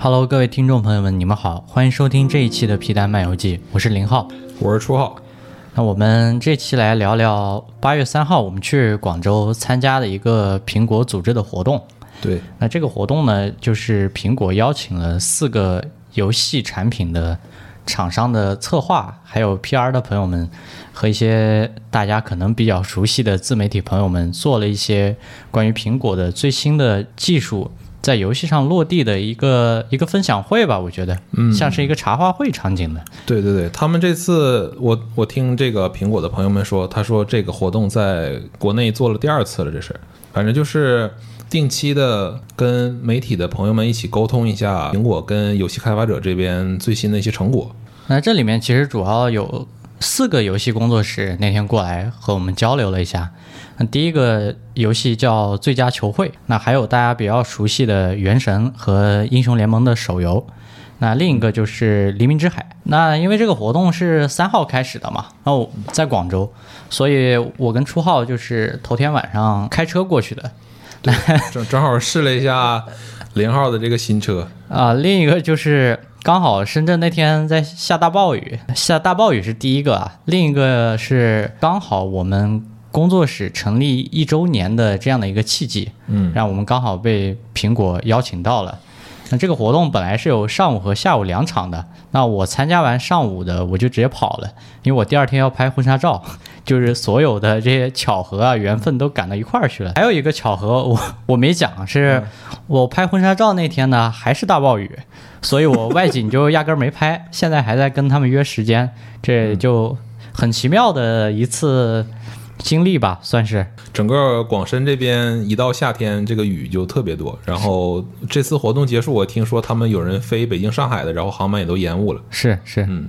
Hello，各位听众朋友们，你们好，欢迎收听这一期的皮蛋漫游记，我是林浩。我是初浩。那我们这期来聊聊八月三号我们去广州参加的一个苹果组织的活动。对，那这个活动呢，就是苹果邀请了四个游戏产品的厂商的策划，还有 PR 的朋友们和一些大家可能比较熟悉的自媒体朋友们，做了一些关于苹果的最新的技术在游戏上落地的一个一个分享会吧。我觉得，嗯像是一个茶话会场景的。对对对，他们这次我我听这个苹果的朋友们说，他说这个活动在国内做了第二次了，这是，反正就是定期的跟媒体的朋友们一起沟通一下苹果跟游戏开发者这边最新的一些成果。那这里面其实主要有四个游戏工作室那天过来和我们交流了一下。那第一个游戏叫《最佳球会》，那还有大家比较熟悉的《原神》和《英雄联盟》的手游。那另一个就是《黎明之海》。那因为这个活动是三号开始的嘛，然后在广州，所以我跟初号就是头天晚上开车过去的。对，正正好试了一下零号的这个新车。啊，另一个就是刚好深圳那天在下大暴雨，下大暴雨是第一个啊，另一个是刚好我们工作室成立一周年的这样的一个契机，嗯，让我们刚好被苹果邀请到了。那这个活动本来是有上午和下午两场的，那我参加完上午的我就直接跑了，因为我第二天要拍婚纱照，就是所有的这些巧合啊、缘分都赶到一块儿去了。还有一个巧合，我我没讲，是我拍婚纱照那天呢还是大暴雨，所以我外景就压根儿没拍，现在还在跟他们约时间，这就很奇妙的一次经历吧，算是。整个广深这边一到夏天，这个雨就特别多。然后这次活动结束，我听说他们有人飞北京、上海的，然后航班也都延误了。是是，嗯，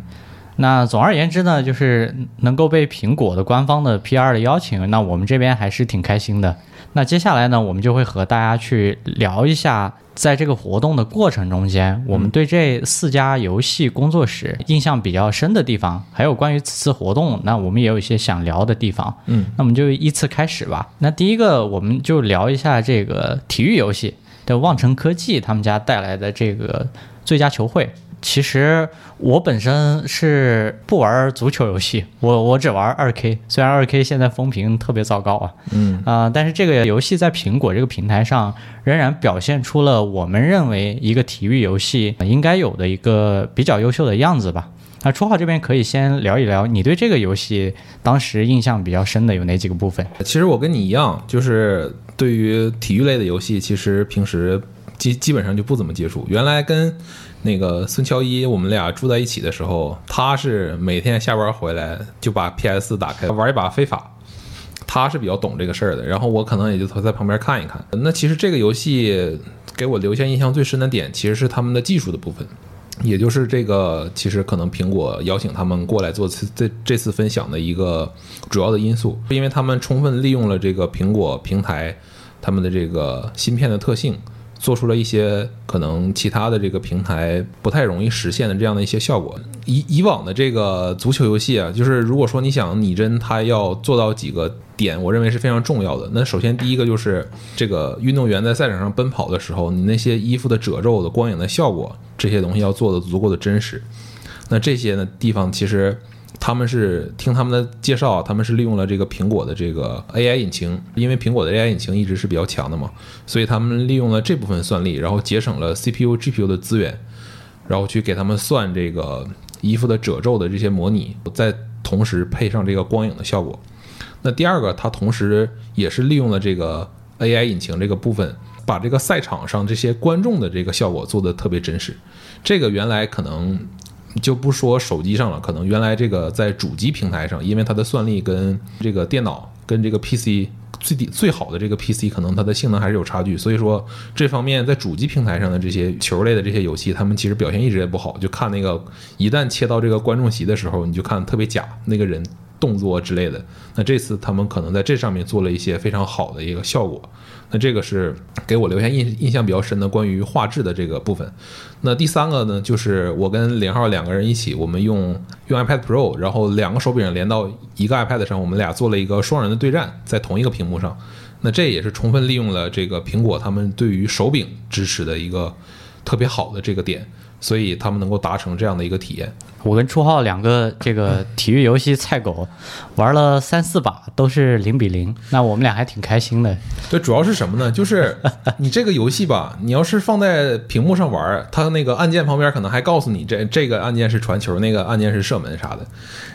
那总而言之呢，就是能够被苹果的官方的 PR 的邀请，那我们这边还是挺开心的。那接下来呢，我们就会和大家去聊一下，在这个活动的过程中间，我们对这四家游戏工作室印象比较深的地方，还有关于此次活动，那我们也有一些想聊的地方。嗯，那我们就依次开始吧。那第一个，我们就聊一下这个体育游戏的望城科技他们家带来的这个最佳球会。其实我本身是不玩足球游戏，我我只玩二 K，虽然二 K 现在风评特别糟糕啊，嗯啊、但是这个游戏在苹果这个平台上仍然表现出了我们认为一个体育游戏应该有的一个比较优秀的样子吧。那初号这边可以先聊一聊，你对这个游戏当时印象比较深的有哪几个部分？其实我跟你一样，就是对于体育类的游戏，其实平时基基本上就不怎么接触。原来跟那个孙乔伊我们俩住在一起的时候，他是每天下班回来就把 PS 打开玩一把非法。他是比较懂这个事儿的，然后我可能也就在旁边看一看。那其实这个游戏给我留下印象最深的点，其实是他们的技术的部分。也就是这个，其实可能苹果邀请他们过来做次这这次分享的一个主要的因素，因为他们充分利用了这个苹果平台他们的这个芯片的特性，做出了一些可能其他的这个平台不太容易实现的这样的一些效果。以以往的这个足球游戏啊，就是如果说你想拟真它要做到几个点，我认为是非常重要的。那首先第一个就是这个运动员在赛场上奔跑的时候，你那些衣服的褶皱的光影的效果，这些东西要做的足够的真实。那这些呢地方其实他们是听他们的介绍，他们是利用了这个苹果的这个 AI 引擎，因为苹果的 AI 引擎一直是比较强的嘛，所以他们利用了这部分算力，然后节省了 CPU、GPU 的资源，然后去给他们算这个衣服的褶皱的这些模拟，再同时配上这个光影的效果。那第二个，它同时也是利用了这个 AI 引擎这个部分，把这个赛场上这些观众的这个效果做得特别真实。这个原来可能就不说手机上了，可能原来这个在主机平台上，因为它的算力跟这个电脑跟这个 PC 最低最好的这个 PC，可能它的性能还是有差距。所以说这方面在主机平台上的这些球类的这些游戏，他们其实表现一直也不好。就看那个一旦切到这个观众席的时候，你就看特别假，那个人动作之类的。那这次他们可能在这上面做了一些非常好的一个效果。那这个是给我留下印印象比较深的关于画质的这个部分。那第三个呢，就是我跟零号两个人一起，我们用用 iPad Pro，然后两个手柄连到一个 iPad 上，我们俩做了一个双人的对战，在同一个屏幕上。那这也是充分利用了这个苹果他们对于手柄支持的一个特别好的这个点，所以他们能够达成这样的一个体验。我跟初浩两个这个体育游戏菜狗，玩了三四把都是零比零，那我们俩还挺开心的。对，主要是什么呢？就是你这个游戏吧，你要是放在屏幕上玩，它那个按键旁边可能还告诉你这这个按键是传球，那个按键是射门啥的。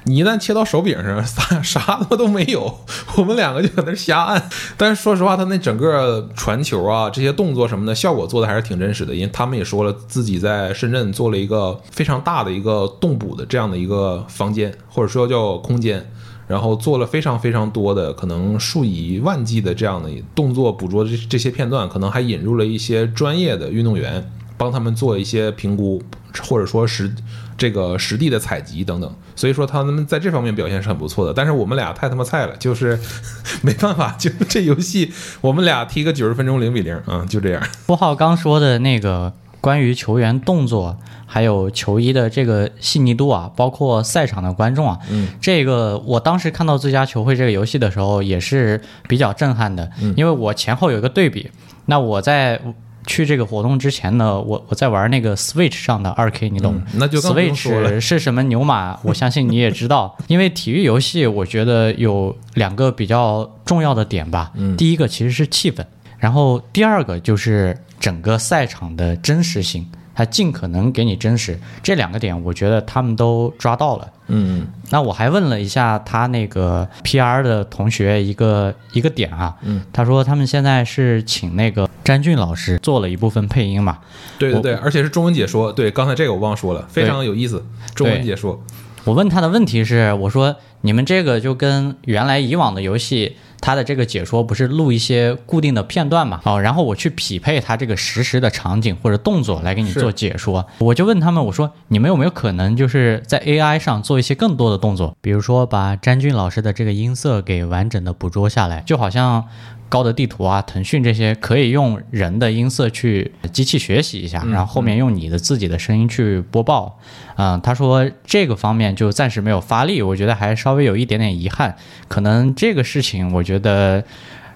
你一旦切到手柄上，啥啥他妈都没有，我们两个就在那瞎按。但是说实话，他那整个传球啊，这些动作什么的，效果做的还是挺真实的。因为他们也说了，自己在深圳做了一个非常大的一个动捕的这样的一个房间，或者说叫空间。然后做了非常非常多的，可能数以万计的这样的动作捕捉这这些片段，可能还引入了一些专业的运动员，帮他们做一些评估，或者说实这个实地的采集等等。所以说他们在这方面表现是很不错的。但是我们俩太他妈菜了，就是 没办法，就这游戏我们俩踢个九十分钟零比零啊，就这样。初号刚说的那个关于球员动作。还有球衣的这个细腻度啊，包括赛场的观众啊，嗯，这个我当时看到最佳球会这个游戏的时候也是比较震撼的，因为我前后有一个对比。那我在去这个活动之前呢，我我在玩那个 Switch 上的二 K，你懂？那就 Switch 是什么牛马？我相信你也知道，因为体育游戏我觉得有两个比较重要的点吧。嗯，第一个其实是气氛，然后第二个就是整个赛场的真实性。他尽可能给你真实，这两个点我觉得他们都抓到了。嗯，那我还问了一下他那个 PR 的同学一个一个点啊，嗯，他说他们现在是请那个詹俊老师做了一部分配音嘛。对对对，而且是中文解说。对，刚才这个我忘说了，非常有意思，中文解说。我问他的问题是，我说你们这个就跟原来以往的游戏。他的这个解说不是录一些固定的片段嘛？哦，然后我去匹配他这个实时的场景或者动作来给你做解说。我就问他们，我说你们有没有可能就是在 AI 上做一些更多的动作，比如说把詹俊老师的这个音色给完整的捕捉下来，就好像。高德地图啊，腾讯这些可以用人的音色去机器学习一下，然后后面用你的自己的声音去播报。嗯，他说这个方面就暂时没有发力，我觉得还稍微有一点点遗憾。可能这个事情，我觉得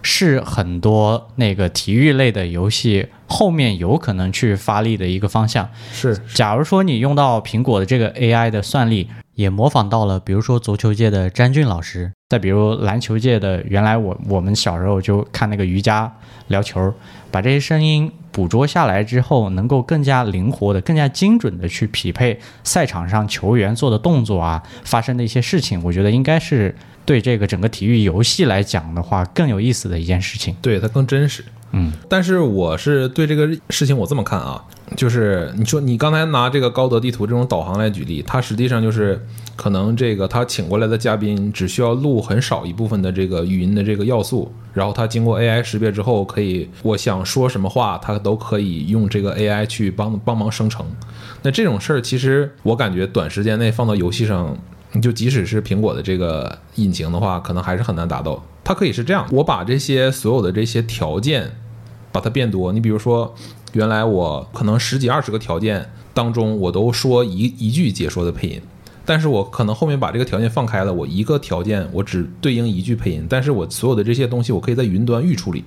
是很多那个体育类的游戏后面有可能去发力的一个方向。是，假如说你用到苹果的这个 AI 的算力。也模仿到了，比如说足球界的詹俊老师，再比如篮球界的，原来我我们小时候就看那个瑜伽聊球，把这些声音捕捉下来之后，能够更加灵活的、更加精准的去匹配赛场上球员做的动作啊，发生的一些事情，我觉得应该是对这个整个体育游戏来讲的话更有意思的一件事情，对它更真实。嗯，但是我是对这个事情我这么看啊，就是你说你刚才拿这个高德地图这种导航来举例，它实际上就是可能这个他请过来的嘉宾只需要录很少一部分的这个语音的这个要素，然后他经过 AI 识别之后，可以我想说什么话，它都可以用这个 AI 去帮帮忙生成。那这种事儿其实我感觉短时间内放到游戏上。你就即使是苹果的这个引擎的话，可能还是很难达到。它可以是这样，我把这些所有的这些条件，把它变多。你比如说，原来我可能十几二十个条件当中，我都说一一句解说的配音，但是我可能后面把这个条件放开了，我一个条件我只对应一句配音，但是我所有的这些东西，我可以在云端预处理。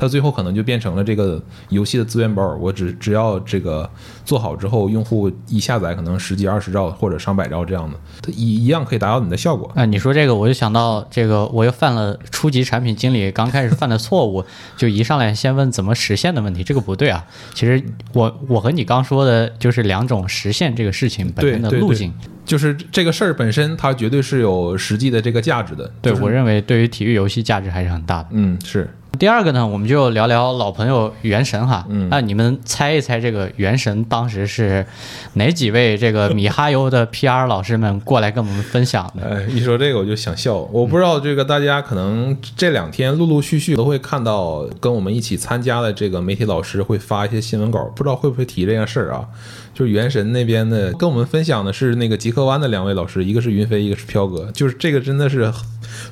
它最后可能就变成了这个游戏的资源包，我只只要这个做好之后，用户一下载可能十几二十兆或者上百兆这样的，它一一样可以达到你的效果。啊，你说这个我就想到这个，我又犯了初级产品经理刚开始犯的错误，就一上来先问怎么实现的问题，这个不对啊。其实我我和你刚说的就是两种实现这个事情本身的路径，就是这个事儿本身它绝对是有实际的这个价值的。对我认为对于体育游戏价值还是很大的。嗯，是。第二个呢，我们就聊聊老朋友《原神》哈。嗯，那你们猜一猜，这个《原神》当时是哪几位这个米哈游的 PR 老师们过来跟我们分享的？哎，一说这个我就想笑。我不知道这个大家可能这两天陆陆续续都会看到跟我们一起参加的这个媒体老师会发一些新闻稿，不知道会不会提这件事儿啊？就是《原神》那边的跟我们分享的是那个极客湾的两位老师，一个是云飞，一个是飘哥。就是这个真的是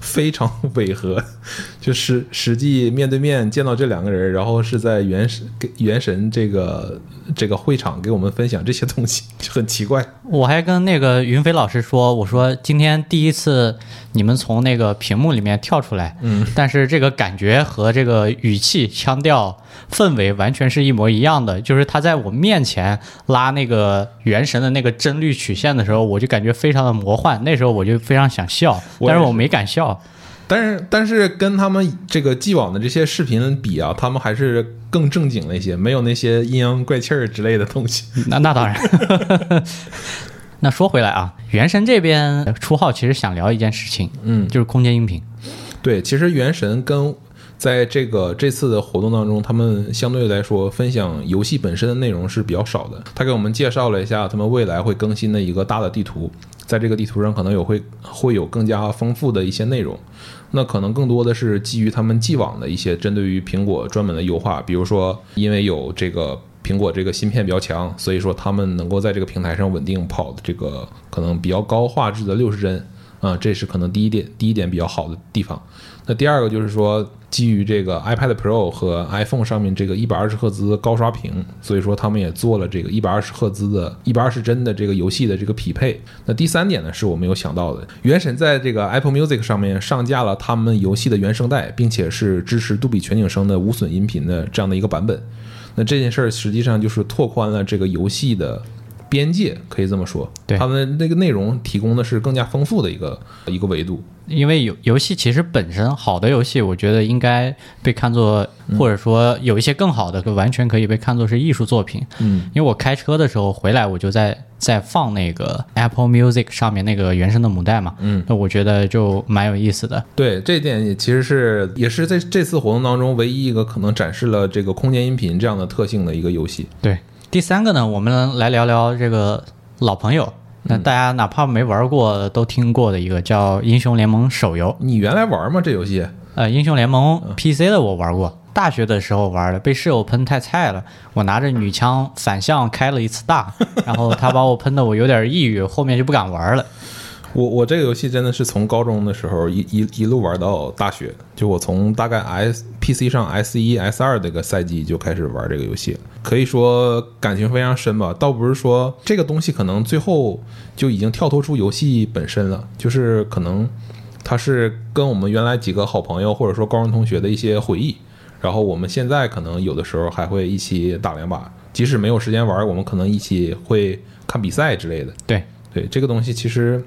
非常违和，就是实际面对面见到这两个人，然后是在原神给原神这个这个会场给我们分享这些东西，就很奇怪。我还跟那个云飞老师说，我说今天第一次你们从那个屏幕里面跳出来，嗯，但是这个感觉和这个语气、腔调、氛围完全是一模一样的。就是他在我面前拉那个原神的那个帧率曲线的时候，我就感觉非常的魔幻。那时候我就非常想笑，但是我没敢笑。但是但是跟他们这个既往的这些视频比啊，他们还是更正经了一些，没有那些阴阳怪气儿之类的东西。那那当然。那说回来啊，原神这边初号其实想聊一件事情，嗯，就是空间音频。对，其实原神跟在这个这次的活动当中，他们相对来说分享游戏本身的内容是比较少的。他给我们介绍了一下他们未来会更新的一个大的地图，在这个地图上可能有会会有更加丰富的一些内容。那可能更多的是基于他们既往的一些针对于苹果专门的优化，比如说因为有这个苹果这个芯片比较强，所以说他们能够在这个平台上稳定跑的这个可能比较高画质的六十帧啊，这是可能第一点第一点比较好的地方。那第二个就是说，基于这个 iPad Pro 和 iPhone 上面这个一百二十赫兹高刷屏，所以说他们也做了这个一百二十赫兹的、一百二十帧的这个游戏的这个匹配。那第三点呢，是我没有想到的，原神在这个 Apple Music 上面上架了他们游戏的原声带，并且是支持杜比全景声的无损音频的这样的一个版本。那这件事儿实际上就是拓宽了这个游戏的边界，可以这么说。对他们那个内容提供的是更加丰富的一个一个维度。因为游游戏其实本身好的游戏，我觉得应该被看作，或者说有一些更好的，完全可以被看作是艺术作品。嗯，因为我开车的时候回来，我就在在放那个 Apple Music 上面那个原声的母带嘛，嗯，那我觉得就蛮有意思的。对，这一点也其实是也是在这次活动当中唯一一个可能展示了这个空间音频这样的特性的一个游戏。对，第三个呢，我们来聊聊这个老朋友，那大家哪怕没玩过都听过的一个叫《英雄联盟》手游。你原来玩吗？这游戏？呃，英雄联盟 PC 的我玩过，大学的时候玩的，被室友喷太菜了，我拿着女枪反向开了一次大，然后他把我喷的我有点抑郁，后面就不敢玩了。我我这个游戏真的是从高中的时候一一一路玩到大学，就我从大概 S PC 上 S 一 S 二这个赛季就开始玩这个游戏，可以说感情非常深吧。倒不是说这个东西可能最后就已经跳脱出游戏本身了，就是可能它是跟我们原来几个好朋友或者说高中同学的一些回忆，然后我们现在可能有的时候还会一起打两把，即使没有时间玩，我们可能一起会看比赛之类的。对，对，这个东西其实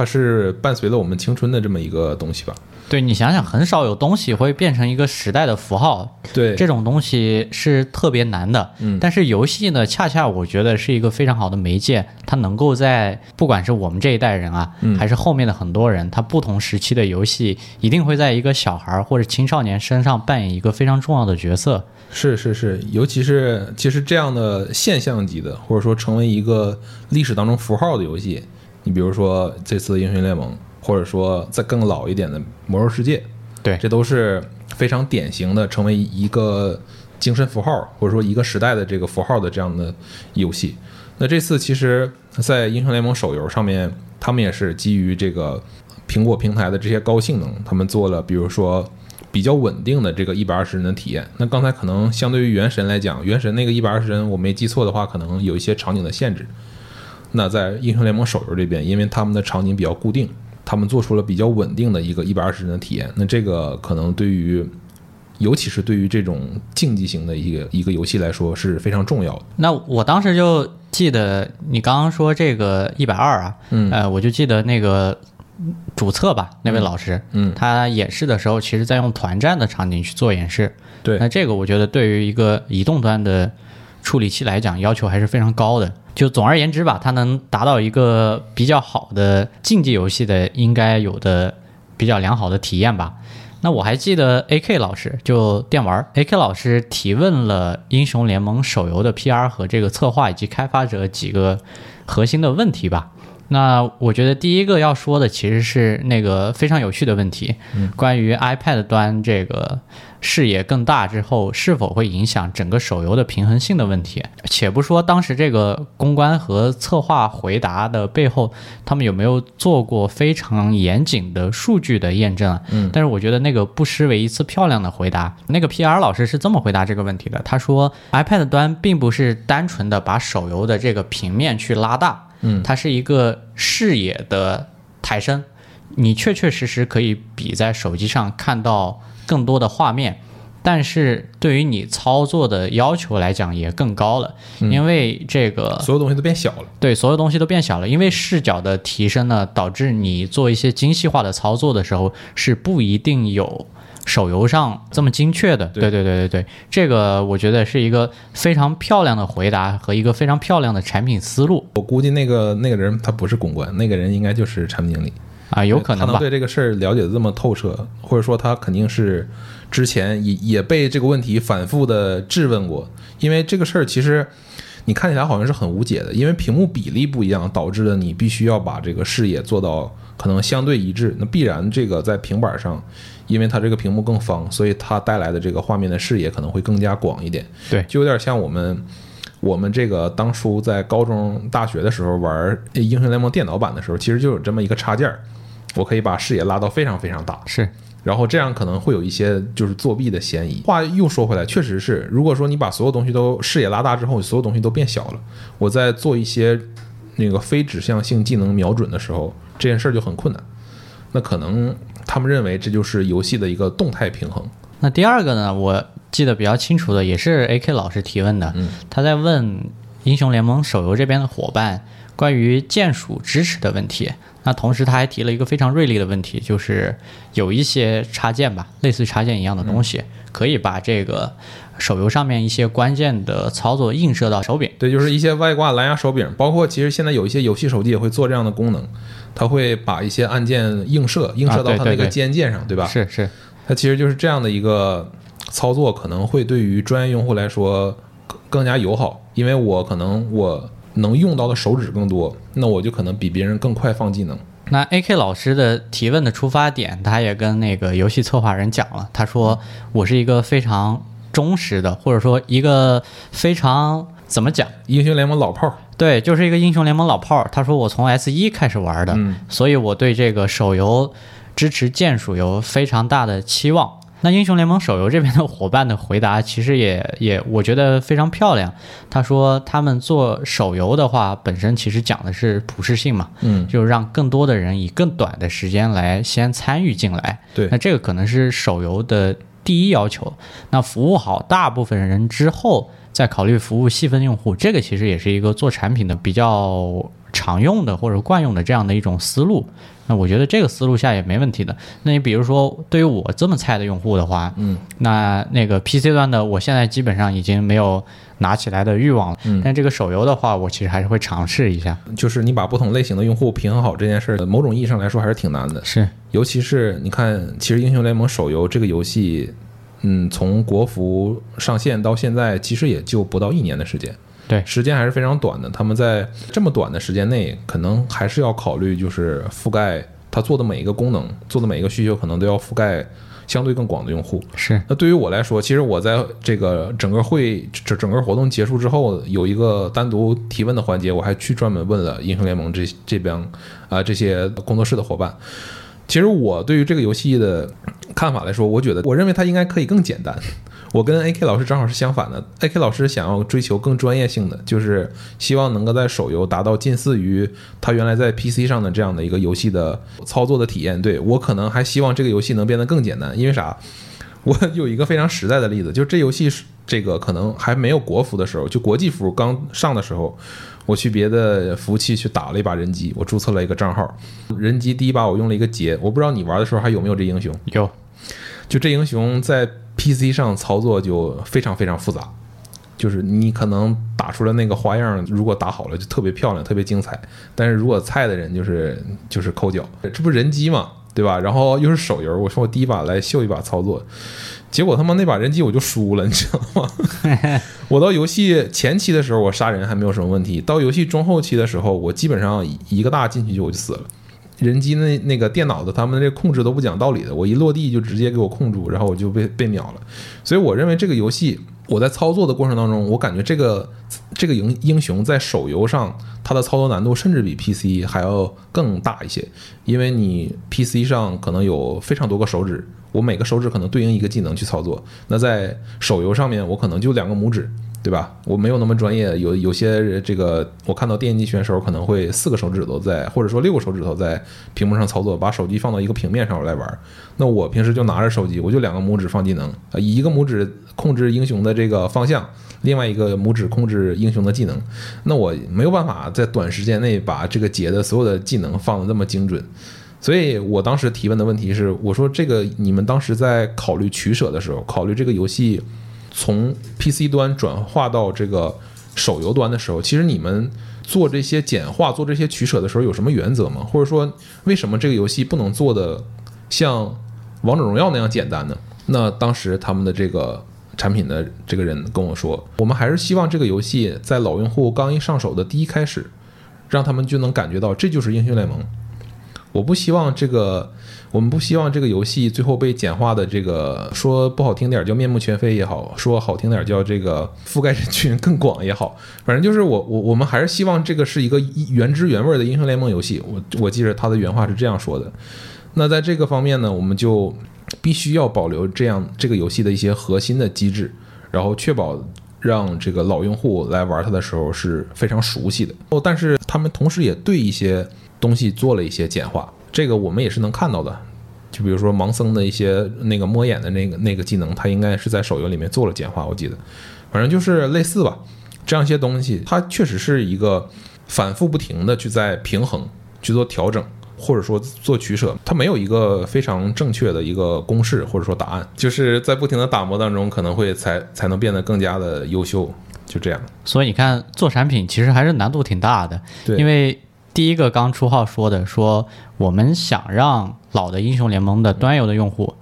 它是伴随了我们青春的这么一个东西吧。对你想想，很少有东西会变成一个时代的符号，对，这种东西是特别难的。嗯但是游戏呢，恰恰我觉得是一个非常好的媒介，它能够在不管是我们这一代人啊，嗯还是后面的很多人，他不同时期的游戏一定会在一个小孩儿或者青少年身上扮演一个非常重要的角色。是是是，尤其是其实这样的现象级的，或者说成为一个历史当中符号的游戏，你比如说这次的英雄联盟，或者说再更老一点的魔兽世界，对这都是非常典型的成为一个精神符号，或者说一个时代的这个符号的这样的游戏。那这次其实，在英雄联盟手游上面，他们也是基于这个苹果平台的这些高性能，他们做了比如说比较稳定的这个一百二十帧的体验。那刚才可能相对于原神来讲，原神那个一百二十帧，我没记错的话，可能有一些场景的限制。那在英雄联盟手游这边，因为他们的场景比较固定，他们做出了比较稳定的一个一百二十帧的体验。那这个可能对于，尤其是对于这种竞技型的一个一个游戏来说是非常重要的。那我当时就记得你刚刚说这个一百二啊，嗯呃，我就记得那个主测吧，那位老师，嗯，他演示的时候，其实在用团战的场景去做演示。对那这个我觉得对于一个移动端的处理器来讲，要求还是非常高的。就总而言之吧，它能达到一个比较好的竞技游戏的应该有的比较良好的体验吧。那我还记得 A.K 老师就电玩 A.K 老师提问了英雄联盟手游的 P.R. 和这个策划以及开发者几个核心的问题吧。那我觉得第一个要说的其实是那个非常有趣的问题，关于 iPad 端这个视野更大之后是否会影响整个手游的平衡性的问题。且不说当时这个公关和策划回答的背后，他们有没有做过非常严谨的数据的验证但是我觉得那个不失为一次漂亮的回答。那个 PR 老师是这么回答这个问题的，他说 iPad 端并不是单纯的把手游的这个平面去拉大。嗯，它是一个视野的抬升，你确确实实可以比在手机上看到更多的画面，但是对于你操作的要求来讲也更高了，因为这个所有东西都变小了。对，所有东西都变小了，因为视角的提升呢，导致你做一些精细化的操作的时候是不一定有。手游上这么精确的，对对对对对，这个我觉得是一个非常漂亮的回答和一个非常漂亮的产品思路。我估计那个那个人他不是公关，那个人应该就是产品经理啊，有可能吧他？对这个事儿了解的这么透彻，或者说他肯定是之前也也被这个问题反复的质问过，因为这个事儿其实你看起来好像是很无解的，因为屏幕比例不一样，导致了你必须要把这个视野做到可能相对一致，那必然这个在平板上。因为它这个屏幕更方，所以它带来的这个画面的视野可能会更加广一点。对，就有点像我们我们这个当初在高中、大学的时候玩英雄联盟电脑版的时候，其实就有这么一个插件儿，我可以把视野拉到非常非常大。是，然后这样可能会有一些就是作弊的嫌疑。话又说回来，确实是，如果说你把所有东西都视野拉大之后，所有东西都变小了，我在做一些那个非指向性技能瞄准的时候，这件事儿就很困难。那可能。他们认为这就是游戏的一个动态平衡。那第二个呢？我记得比较清楚的也是 AK 老师提问的，他在问英雄联盟手游这边的伙伴关于键鼠支持的问题。那同时他还提了一个非常锐利的问题，就是有一些插件吧，类似插件一样的东西，可以把这个手游上面一些关键的操作映射到手柄。对，就是一些外挂蓝牙手柄，包括其实现在有一些游戏手机也会做这样的功能。它会把一些按键映射，映射到它那个肩键上，对吧？是是，它其实就是这样的一个操作，可能会对于专业用户来说更加友好，因为我可能我能用到的手指更多，那我就可能比别人更快放技能。那 AK 老师的提问的出发点，他也跟那个游戏策划人讲了，他说我是一个非常忠实的，或者说一个非常怎么讲，英雄联盟老炮儿。对，就是一个英雄联盟老炮儿。他说我从 S 一开始玩的，所以我对这个手游支持键鼠有非常大的期望。那英雄联盟手游这边的伙伴的回答其实也 也我觉得非常漂亮。他说他们做手游的话，本身其实讲的是普适性嘛，嗯，就让更多的人以更短的时间来先参与进来。对，那这个可能是手游的第一要求。那服务好大部分人之后。在考虑服务细分用户，这个其实也是一个做产品的比较常用的或者惯用的这样的一种思路。那我觉得这个思路下也没问题的。那你比如说，对于我这么菜的用户的话，嗯，那那个 PC 端的，我现在基本上已经没有拿起来的欲望了。嗯，但这个手游的话，我其实还是会尝试一下。就是你把不同类型的用户平衡好这件事儿，某种意义上来说还是挺难的。是，尤其是你看，其实英雄联盟手游这个游戏。嗯，从国服上线到现在，其实也就不到一年的时间，对，时间还是非常短的。他们在这么短的时间内，可能还是要考虑，就是覆盖他做的每一个功能，做的每一个需求，可能都要覆盖相对更广的用户。是。那对于我来说，其实我在这个整个会整整个活动结束之后，有一个单独提问的环节，我还去专门问了英雄联盟这这边啊这些工作室的伙伴。其实我对于这个游戏的看法来说，我觉得我认为它应该可以更简单。我跟 AK 老师正好是相反的，AK 老师想要追求更专业性的，就是希望能够在手游达到近似于他原来在 PC 上的这样的一个游戏的操作的体验。对我可能还希望这个游戏能变得更简单，因为啥？我有一个非常实在的例子，就是这游戏这个可能还没有国服的时候，就国际服刚上的时候。我去别的服务器去打了一把人机，我注册了一个账号，人机第一把我用了一个劫，我不知道你玩的时候还有没有这英雄？有，就这英雄在 PC 上操作就非常非常复杂，就是你可能打出来那个花样，如果打好了就特别漂亮，特别精彩，但是如果菜的人就是就是抠脚，这不人机嘛？对对吧？然后又是手游，我说我第一把来秀一把操作，结果他妈那把人机我就输了，你知道吗？我到游戏前期的时候，我杀人还没有什么问题，到游戏中后期的时候，我基本上一个大进去就我就死了。人机那那个电脑的他们这控制都不讲道理的，我一落地就直接给我控住，然后我就被被秒了。所以我认为这个游戏我在操作的过程当中，我感觉这个这个英英雄在手游上它的操作难度甚至比 PC 还要更大一些，因为你 PC 上可能有非常多个手指，我每个手指可能对应一个技能去操作，那在手游上面我可能就两个拇指。对吧？我没有那么专业，有有些这个我看到电竞选手可能会四个手指头在，或者说六个手指头在屏幕上操作，把手机放到一个平面上来玩。那我平时就拿着手机，我就两个拇指放技能，啊，一个拇指控制英雄的这个方向，另外一个拇指控制英雄的技能。那我没有办法在短时间内把这个节的所有的技能放的那么精准。所以我当时提问的问题是，我说这个你们当时在考虑取舍的时候，考虑这个游戏。从 PC 端转化到这个手游端的时候，其实你们做这些简化、做这些取舍的时候，有什么原则吗？或者说，为什么这个游戏不能做的像王者荣耀那样简单呢？那当时他们的这个产品的这个人跟我说，我们还是希望这个游戏在老用户刚一上手的第一开始，让他们就能感觉到这就是英雄联盟。我不希望这个。我们不希望这个游戏最后被简化的这个说不好听点叫面目全非也好，说好听点叫这个覆盖人群更广也好，反正就是我我我们还是希望这个是一个原汁原味的英雄联盟游戏。我我记着他的原话是这样说的。那在这个方面呢，我们就必须要保留这样这个游戏的一些核心的机制，然后确保让这个老用户来玩它的时候是非常熟悉的。哦，但是他们同时也对一些东西做了一些简化。这个我们也是能看到的，就比如说盲僧的一些那个摸眼的那个那个技能，它应该是在手游里面做了简化，我记得，反正就是类似吧。这样一些东西，它确实是一个反复不停的去在平衡、去做调整，或者说做取舍，它没有一个非常正确的一个公式或者说答案，就是在不停的打磨当中，可能会才才能变得更加的优秀，就这样。所以你看，做产品其实还是难度挺大的，对，因为。第一个刚出号说的，说我们想让老的英雄联盟的端游的用户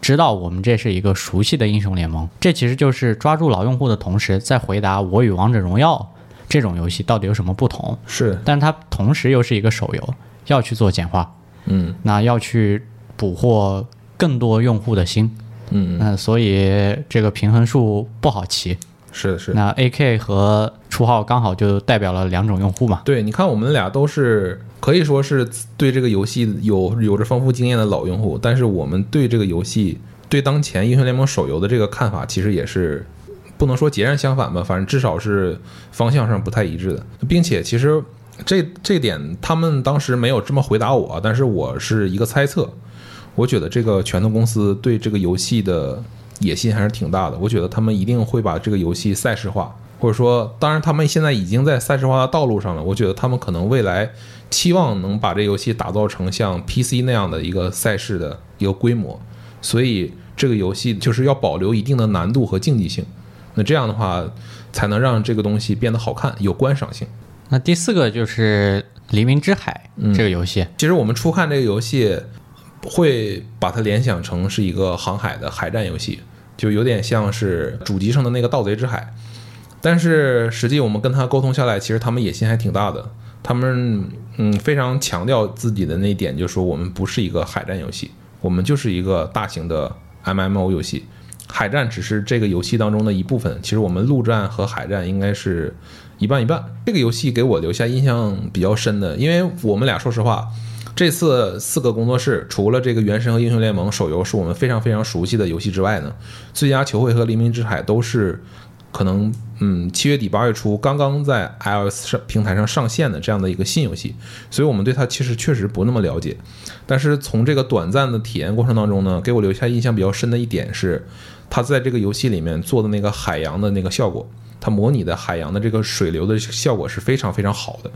知道我们这是一个熟悉的英雄联盟，这其实就是抓住老用户的同时，在回答我与王者荣耀这种游戏到底有什么不同。是，但它同时又是一个手游，要去做简化，嗯，那要去捕获更多用户的心，嗯，那所以这个平衡术不好骑。是的，是。那 A K 和初号刚好就代表了两种用户嘛？对，你看我们俩都是可以说是对这个游戏有有着丰富经验的老用户，但是我们对这个游戏，对当前英雄联盟手游的这个看法，其实也是不能说截然相反吧，反正至少是方向上不太一致的，并且其实这这点他们当时没有这么回答我，但是我是一个猜测，我觉得这个拳头公司对这个游戏的。野心还是挺大的，我觉得他们一定会把这个游戏赛事化，或者说，当然他们现在已经在赛事化的道路上了。我觉得他们可能未来期望能把这游戏打造成像 PC 那样的一个赛事的一个规模，所以这个游戏就是要保留一定的难度和竞技性。那这样的话，才能让这个东西变得好看、有观赏性。那第四个就是《黎明之海》这个游戏，其实我们初看这个游戏。会把它联想成是一个航海的海战游戏，就有点像是主机上的那个《盗贼之海》，但是实际我们跟他沟通下来，其实他们野心还挺大的。他们嗯非常强调自己的那一点，就是说我们不是一个海战游戏，我们就是一个大型的 MMO 游戏，海战只是这个游戏当中的一部分。其实我们陆战和海战应该是一半一半。这个游戏给我留下印象比较深的，因为我们俩说实话。这次四个工作室，除了这个《原神》和《英雄联盟》手游是我们非常非常熟悉的游戏之外呢，《最佳球会》和《黎明之海》都是可能嗯七月底八月初刚刚在 iOS 平台上上线的这样的一个新游戏，所以我们对它其实确实不那么了解。但是从这个短暂的体验过程当中呢，给我留下印象比较深的一点是，它在这个游戏里面做的那个海洋的那个效果，它模拟的海洋的这个水流的效果是非常非常好的。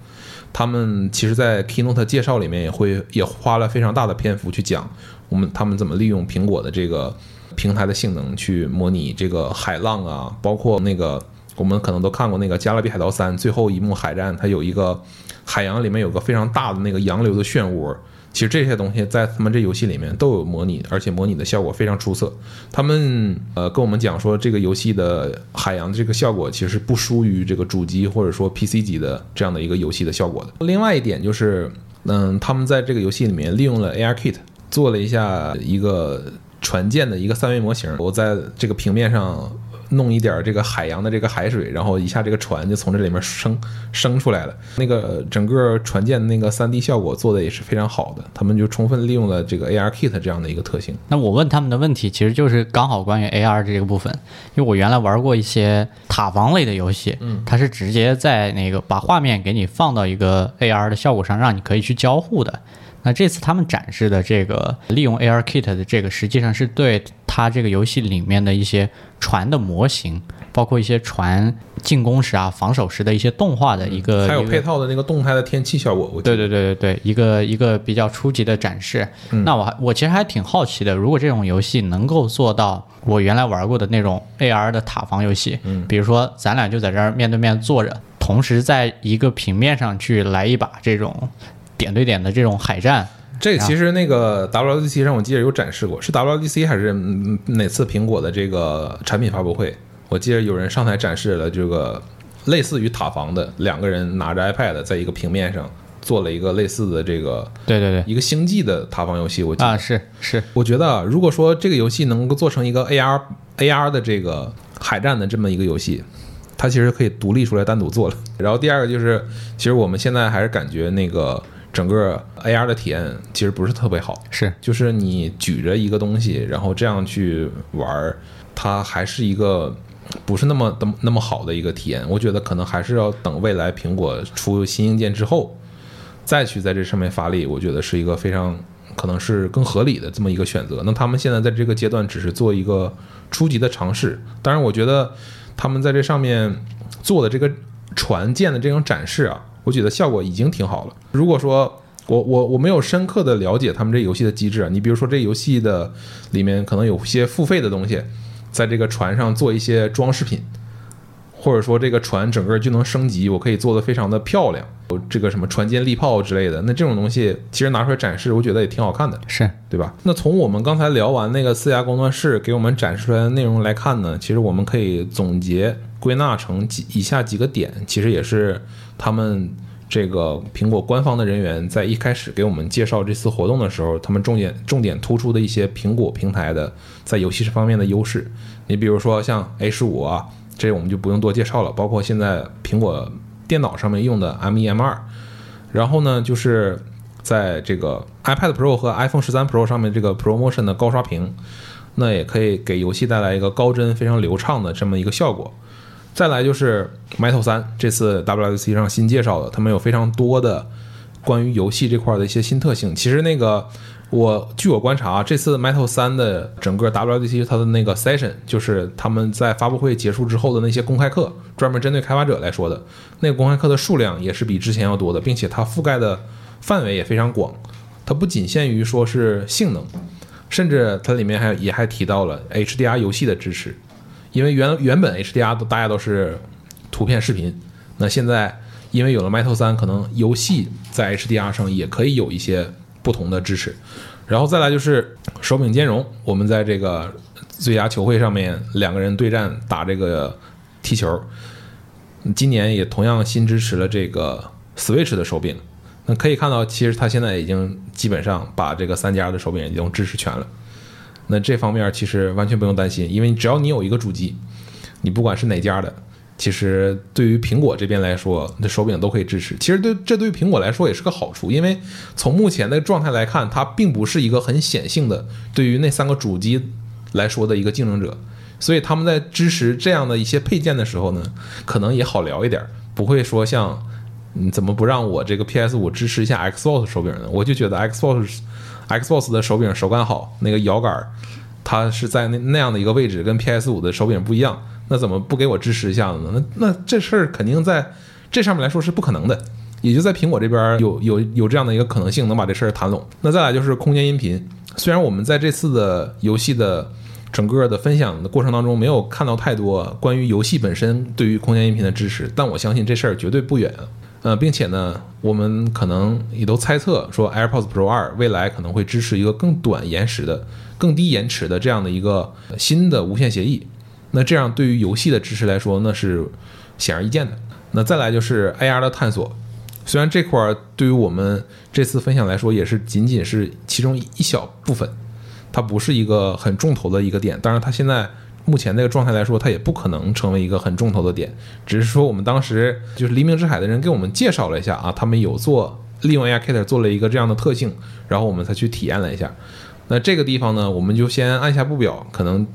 他们其实，在 Keynote 介绍里面也会也花了非常大的篇幅去讲我们他们怎么利用苹果的这个平台的性能去模拟这个海浪啊，包括那个我们可能都看过那个《加勒比海盗三》最后一幕海战，它有一个海洋里面有个非常大的那个洋流的漩涡，其实这些东西在他们这游戏里面都有模拟，而且模拟的效果非常出色。他们呃跟我们讲说，这个游戏的海洋的这个效果其实不输于这个主机或者说 PC 级的这样的一个游戏的效果的。另外一点就是，嗯，他们在这个游戏里面利用了 AR Kit，做了一下一个船舰的一个三维模型，我在这个平面上。弄一点这个海洋的这个海水，然后一下这个船就从这里面升升出来了。那个整个船舰的那个三 D 效果做的也是非常好的，他们就充分利用了这个 AR Kit 这样的一个特性。那我问他们的问题其实就是刚好关于 AR 这个部分，因为我原来玩过一些塔防类的游戏，嗯，它是直接在那个把画面给你放到一个 AR 的效果上，让你可以去交互的。那这次他们展示的这个利用 AR Kit 的这个，实际上是对它这个游戏里面的一些船的模型，包括一些船进攻时啊、防守时的一些动画的一个，还有配套的那个动态的天气效果，对对对对对，一个一个比较初级的展示。那我还我其实还挺好奇的，如果这种游戏能够做到我原来玩过的那种 AR 的塔防游戏，嗯，比如说咱俩就在这儿面对面坐着，同时在一个平面上去来一把这种点对点的这种海战，这个其实那个 WDC 上我记得有展示过，是 WDC 还是嗯哪次苹果的这个产品发布会？我记得有人上台展示了这个类似于塔防的两个人拿着 iPad 在一个平面上做了一个类似的这个对对对，一个星际的塔防游戏。我记得啊是是，我觉得啊，如果说这个游戏能够做成一个 AR AR 的这个海战的这么一个游戏，它其实可以独立出来单独做了。然后第二个就是，其实我们现在还是感觉那个整个 AR 的体验其实不是特别好，是就是你举着一个东西，然后这样去玩，它还是一个。不是那么那么那么好的一个体验，我觉得可能还是要等未来苹果出新硬件之后，再去在这上面发力，我觉得是一个非常可能是更合理的这么一个选择。那他们现在在这个阶段只是做一个初级的尝试，当然，我觉得他们在这上面做的这个船舰的这种展示啊，我觉得效果已经挺好了。如果说我我我没有深刻的了解他们这游戏的机制啊，你比如说这游戏的里面可能有些付费的东西，在这个船上做一些装饰品。或者说这个船整个就能升级，我可以做的非常的漂亮，有这个什么船舰利炮之类的，那这种东西其实拿出来展示，我觉得也挺好看的，是对吧？那从我们刚才聊完那个四家工作室给我们展示出来的内容来看呢，其实我们可以总结归纳成几以下几个点，其实也是他们这个苹果官方的人员在一开始给我们介绍这次活动的时候，他们重点重点突出的一些苹果平台的在游戏方面的优势。你比如说像 A 十五啊。这我们就不用多介绍了，包括现在苹果电脑上面用的 M1、M2，然后呢，就是在这个 iPad Pro 和 iPhone 13 Pro 上面这个 ProMotion 的高刷屏，那也可以给游戏带来一个高帧、非常流畅的这么一个效果。再来就是 Metal 3，这次 WWDC 上新介绍的，他们有非常多的关于游戏这块的一些新特性。其实那个。我据我观察啊，这次 Metal 三的整个 WWDC 它的那个 session，就是他们在发布会结束之后的那些公开课，专门针对开发者来说的那个公开课的数量也是比之前要多的，并且它覆盖的范围也非常广。它不仅限于说是性能，甚至它里面还也还提到了 HDR 游戏的支持，因为原原本 HDR 都大家都是图片视频，那现在因为有了 Metal 三，可能游戏在 HDR 上也可以有一些。不同的支持，然后再来就是手柄兼容。我们在这个最佳球会上面两个人对战打这个踢球，今年也同样新支持了这个 Switch 的手柄。那可以看到，其实它现在已经基本上把这个三家的手柄已经支持全了。那这方面其实完全不用担心，因为只要你有一个主机，你不管是哪家的。其实对于苹果这边来说，那手柄都可以支持。其实对这对于苹果来说也是个好处，因为从目前的状态来看，它并不是一个很显性的对于那三个主机来说的一个竞争者。所以他们在支持这样的一些配件的时候呢，可能也好聊一点，不会说像你怎么不让我这个 PS 五支持一下 Xbox 手柄呢？我就觉得 Xbox Xbox 的手柄手感好，那个摇杆它是在那那样的一个位置，跟 PS 五的手柄不一样。那怎么不给我支持一下子呢？那那这事儿肯定在这上面来说是不可能的，也就在苹果这边有有有这样的一个可能性，能把这事儿谈拢。那再来就是空间音频，虽然我们在这次的游戏的整个的分享的过程当中没有看到太多关于游戏本身对于空间音频的支持，但我相信这事儿绝对不远。呃，并且呢，我们可能也都猜测说，AirPods Pro 二未来可能会支持一个更短延时的、更低延迟的这样的一个新的无线协议。那这样对于游戏的支持来说，那是显而易见的。那再来就是 AR 的探索，虽然这块儿对于我们这次分享来说，也是仅仅是其中一小部分，它不是一个很重头的一个点。当然，它现在。目前这个状态来说，它也不可能成为一个很重头的点，只是说我们当时就是黎明之海的人给我们介绍了一下啊，他们有做利用 AirKit 做了一个这样的特性，然后我们才去体验了一下。那这个地方呢，我们就先按下不表，可能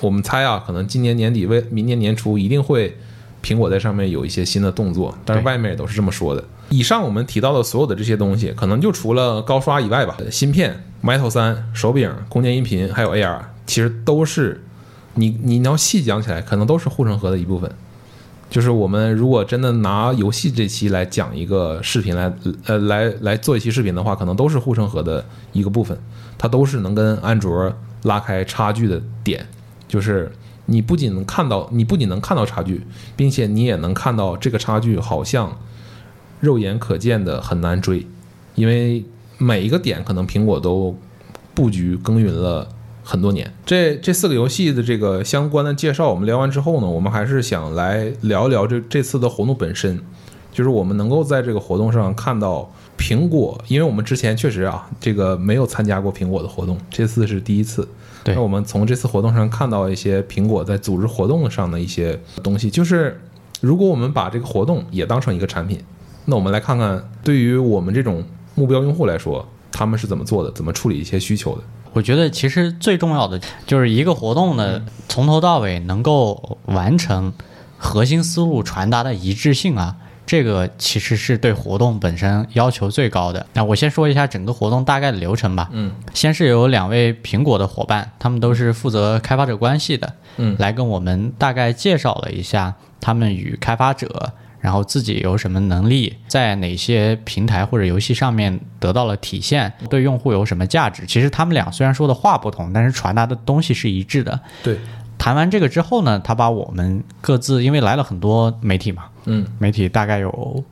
我们猜啊，可能今年年底为明年年初一定会苹果在上面有一些新的动作，但是外面也都是这么说的。以上我们提到的所有的这些东西，可能就除了高刷以外吧，芯片、Metal 三、手柄、空间音频还有 AR，其实都是。你你要细讲起来，可能都是护城河的一部分。就是我们如果真的拿游戏这期来讲一个视频来，呃，来来做一期视频的话，可能都是护城河的一个部分。它都是能跟安卓拉开差距的点。就是你不仅能看到，你不仅能看到差距，并且你也能看到这个差距好像肉眼可见的很难追，因为每一个点可能苹果都布局耕耘了。很多年，这这四个游戏的这个相关的介绍，我们聊完之后呢，我们还是想来聊一聊这这次的活动本身，就是我们能够在这个活动上看到苹果，因为我们之前确实啊，这个没有参加过苹果的活动，这次是第一次。对，那我们从这次活动上看到一些苹果在组织活动上的一些东西，就是如果我们把这个活动也当成一个产品，那我们来看看对于我们这种目标用户来说，他们是怎么做的，怎么处理一些需求的。我觉得其实最重要的就是一个活动呢，从头到尾能够完成核心思路传达的一致性啊，这个其实是对活动本身要求最高的。那我先说一下整个活动大概的流程吧。嗯，先是有两位苹果的伙伴，他们都是负责开发者关系的，嗯，来跟我们大概介绍了一下他们与开发者。然后自己有什么能力，在哪些平台或者游戏上面得到了体现，对用户有什么价值？其实他们俩虽然说的话不同，但是传达的东西是一致的。对，谈完这个之后呢，他把我们各自，因为来了很多媒体嘛，嗯，媒体大概有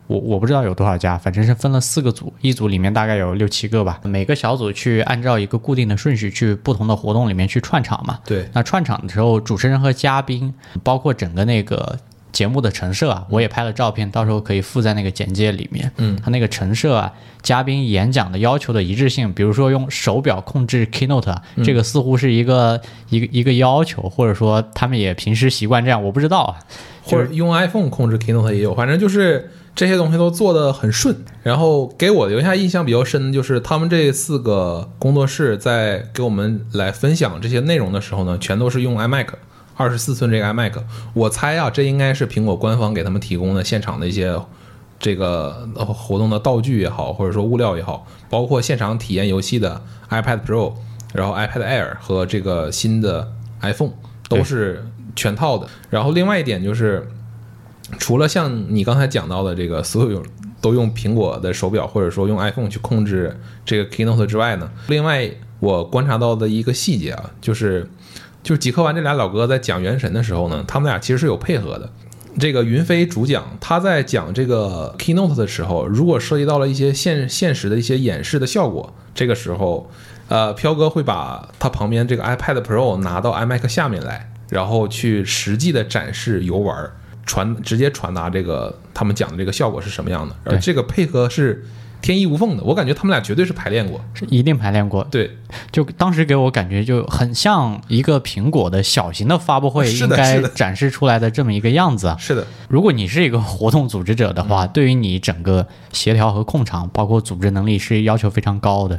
我我不知道有多少家，反正是分了四个组，一组里面大概有六七个吧，每个小组去按照一个固定的顺序去不同的活动里面去串场嘛。对，那串场的时候，主持人和嘉宾，包括整个那个。节目的陈设啊，我也拍了照片，到时候可以附在那个简介里面。嗯，他那个陈设啊，嘉宾演讲的要求的一致性，比如说用手表控制 Keynote，这个似乎是一个一个一个要求，或者说他们也平时习惯这样，我不知道啊。或者用 iPhone 控制 Keynote 也有，反正就是这些东西都做得很顺。然后给我留下印象比较深的就是他们这四个工作室在给我们来分享这些内容的时候呢，全都是用 iMac。二十四寸这个 iMac，我猜啊，这应该是苹果官方给他们提供的现场的一些这个活动的道具也好，或者说物料也好，包括现场体验游戏的 iPad Pro，然后 iPad Air 和这个新的 iPhone 都是全套的。然后另外一点就是，除了像你刚才讲到的这个所有都用苹果的手表或者说用 iPhone 去控制这个 Keynote 之外呢，另外我观察到的一个细节啊，就是。就是极客玩这俩老哥在讲《原神》的时候呢，他们俩其实是有配合的。这个云飞主讲他在讲这个 keynote 的时候，如果涉及到了一些现现实的一些演示的效果，这个时候，呃，飘哥会把他旁边这个 iPad Pro 拿到 iMac 下面来，然后去实际的展示游玩，传直接传达这个他们讲的这个效果是什么样的。而这个配合是。天衣无缝的，我感觉他们俩绝对是排练过，是一定排练过。对，就当时给我感觉就很像一个苹果的小型的发布会 应该展示出来的这么一个样子啊。是的，如果你是一个活动组织者的话，对于你整个协调和控场，包括组织能力是要求非常高的。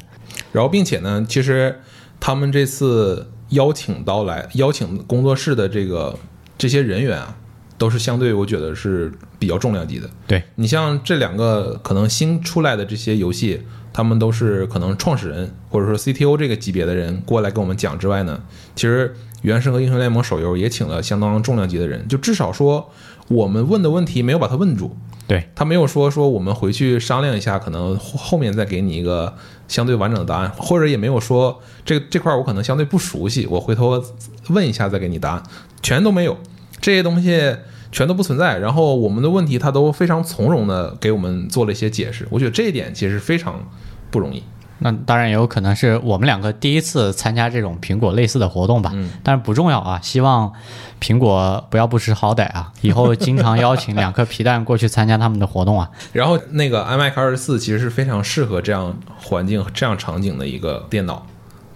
然后，并且呢，其实他们这次邀请到来邀请工作室的这个这些人员啊。都是相对，我觉得是比较重量级的。对你像这两个可能新出来的这些游戏，他们都是可能创始人或者说 CTO 这个级别的人过来跟我们讲之外呢，其实《原神》和《英雄联盟》手游也请了相当重量级的人，就至少说我们问的问题没有把他问住。对他没有说说我们回去商量一下，可能后面再给你一个相对完整的答案，或者也没有说这这块我可能相对不熟悉，我回头问一下再给你答案，全都没有。这些东西全都不存在。然后我们的问题，他都非常从容的给我们做了一些解释。我觉得这一点其实非常不容易。那当然也有可能是我们两个第一次参加这种苹果类似的活动吧，嗯但是不重要啊。希望苹果不要不识好歹啊，以后经常邀请两颗皮蛋过去参加他们的活动啊。然后那个 iMac 二十四其实是非常适合这样环境、这样场景的一个电脑。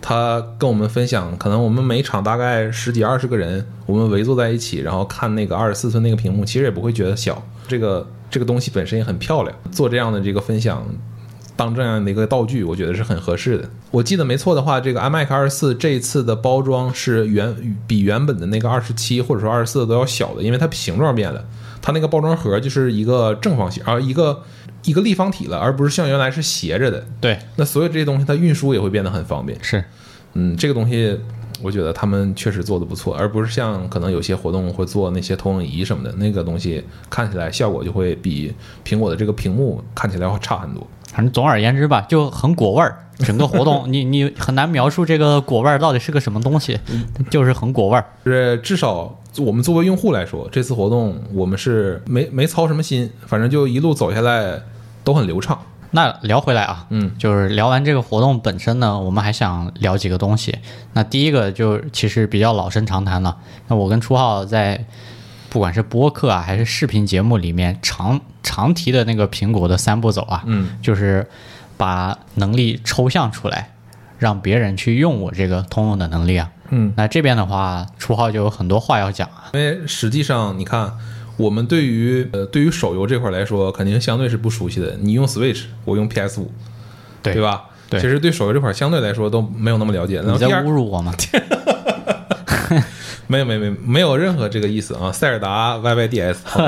他跟我们分享，可能我们每场大概十几二十个人，我们围坐在一起，然后看那个二十四寸那个屏幕，其实也不会觉得小。这个这个东西本身也很漂亮，做这样的这个分享，当这样的一个道具，我觉得是很合适的。我记得没错的话，这个 iMac 二十四这一次的包装是原比原本的那个二十七或者说二十四都要小的，因为它形状变了，它那个包装盒就是一个正方形啊，一个一个立方体了，而不是像原来是斜着的。对，那所有这些东西它运输也会变得很方便。是，嗯，这个东西我觉得他们确实做的不错，而不是像可能有些活动会做那些投影仪什么的，那个东西看起来效果就会比苹果的这个屏幕看起来会差很多。反正总而言之吧，就很果味儿。整个活动你你很难描述这个果味儿到底是个什么东西，就是很果味儿。是至少我们作为用户来说，这次活动我们是没没操什么心，反正就一路走下来都很流畅。那聊回来啊，嗯，就是聊完这个活动本身呢，我们还想聊几个东西。那第一个就其实比较老生常谈了。那我跟初浩在不管是播客啊还是视频节目里面常常提的那个苹果的三步走啊，嗯，就是把能力抽象出来，让别人去用我这个通用的能力啊。嗯，那这边的话，初浩就有很多话要讲啊。因为实际上你看，我们对于呃对于手游这块来说，肯定相对是不熟悉的。你用 Switch，我用 PS 五，对吧？对其实对手游这块相对来说都没有那么了解。然你在侮辱我吗？没有没有没有没有任何这个意思啊！塞尔达 YYDS 好。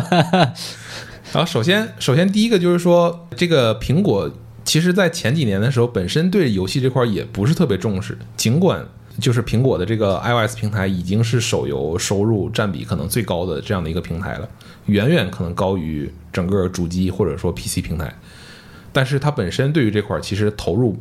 然后首先首先第一个就是说，这个苹果其实在前几年的时候，本身对游戏这块也不是特别重视，尽管。就是苹果的这个 iOS 平台已经是手游收入占比可能最高的这样的一个平台了，远远可能高于整个主机或者说 PC 平台。但是它本身对于这块其实投入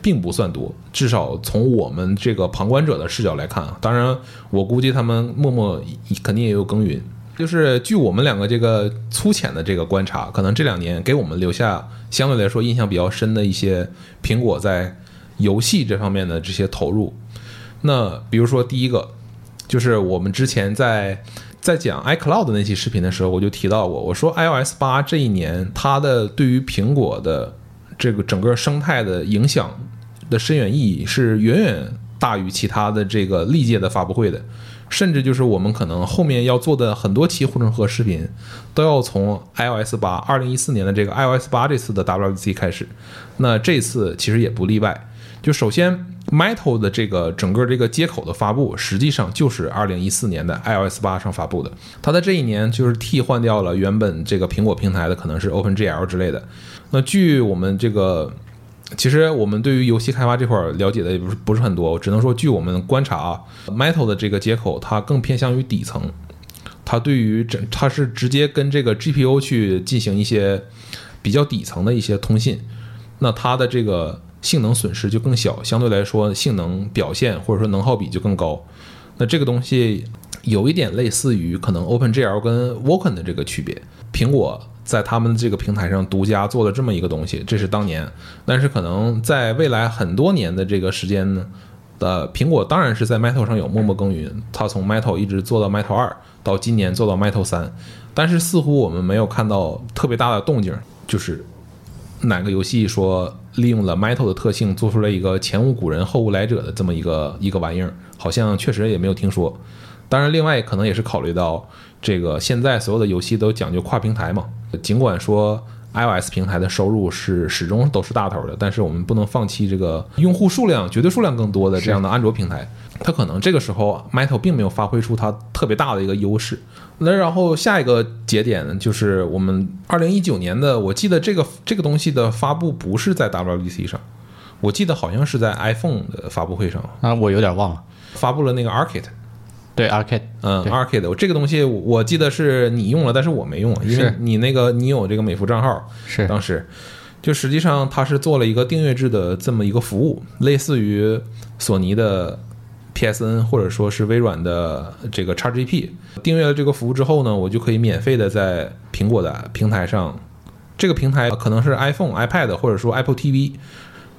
并不算多，至少从我们这个旁观者的视角来看啊，当然我估计他们默默肯定也有耕耘。就是据我们两个这个粗浅的这个观察，可能这两年给我们留下相对来说印象比较深的一些苹果在游戏这方面的这些投入。那比如说第一个，就是我们之前在在讲 iCloud 那期视频的时候，我就提到过，我说 iOS 八这一年它的对于苹果的这个整个生态的影响的深远意义是远远大于其他的这个历届的发布会的，甚至就是我们可能后面要做的很多期护城河视频，都要从 iOS 八二零一四年的这个 iOS 八这次的 WWC 开始，那这次其实也不例外。就首先，Metal 的这个整个这个接口的发布，实际上就是二零一四年的 iOS 八上发布的。它在这一年就是替换掉了原本这个苹果平台的可能是 OpenGL 之类的。那据我们这个，其实我们对于游戏开发这块了解的也不是不是很多，只能说据我们观察啊，Metal 的这个接口它更偏向于底层，它对于整它是直接跟这个 GPU 去进行一些比较底层的一些通信，那它的这个。性能损失就更小，相对来说性能表现或者说能耗比就更高。那这个东西有一点类似于可能 OpenGL 跟 Vulkan 的这个区别。苹果在他们这个平台上独家做了这么一个东西，这是当年。但是可能在未来很多年的这个时间呢，呃，苹果当然是在 Metal 上有默默耕耘，它从 Metal 一直做到 Metal 二，到今年做到 Metal 三。但是似乎我们没有看到特别大的动静，就是哪个游戏说。利用了 Metal 的特性，做出了一个前无古人后无来者的这么一个一个玩意儿，好像确实也没有听说。当然，另外可能也是考虑到这个现在所有的游戏都讲究跨平台嘛。尽管说 iOS 平台的收入是始终都是大头的，但是我们不能放弃这个用户数量绝对数量更多的这样的安卓平台。它可能这个时候 Metal 并没有发挥出它特别大的一个优势。那然后下一个节点呢，就是我们二零一九年的，我记得这个这个东西的发布不是在 WWDC 上，我记得好像是在 iPhone 的发布会上啊，我有点忘了，发布了那个 Arcade，对 Arcade，嗯对，Arcade，我这个东西我记得是你用了，但是我没用，因为你那个你有这个美服账号，是当时。就实际上它是做了一个订阅制的这么一个服务，类似于索尼的 PSN 或者说是微软的这个 XGP。订阅了这个服务之后呢，我就可以免费的在苹果的平台上，这个平台可能是 iPhone、iPad 或者说 Apple TV，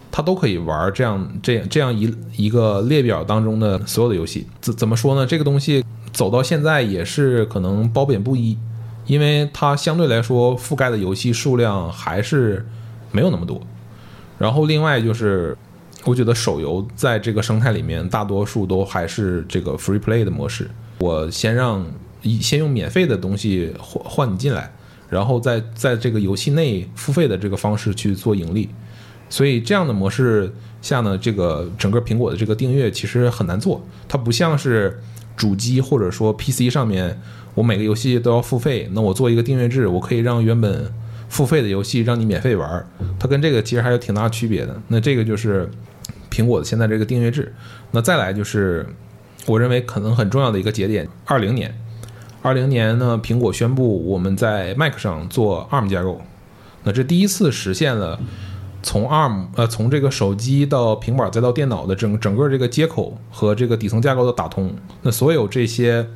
它都可以玩这样这样这样一一个列表当中的所有的游戏。怎怎么说呢？这个东西走到现在也是可能褒贬不一，因为它相对来说覆盖的游戏数量还是没有那么多。然后另外就是，我觉得手游在这个生态里面，大多数都还是这个 free play 的模式。我先让以先用免费的东西换换你进来，然后再在这个游戏内付费的这个方式去做盈利。所以这样的模式下呢，这个整个苹果的这个订阅其实很难做，它不像是主机或者说 PC 上面，我每个游戏都要付费，那我做一个订阅制，我可以让原本付费的游戏让你免费玩，它跟这个其实还有挺大区别的。那这个就是苹果的现在这个订阅制。那再来就是我认为可能很重要的一个节点，二零年，二零年呢，苹果宣布我们在 Mac 上做 ARM 架构，那这第一次实现了。从 ARM 呃，从这个手机到平板再到电脑的整整个这个接口和这个底层架构的打通，那所有这些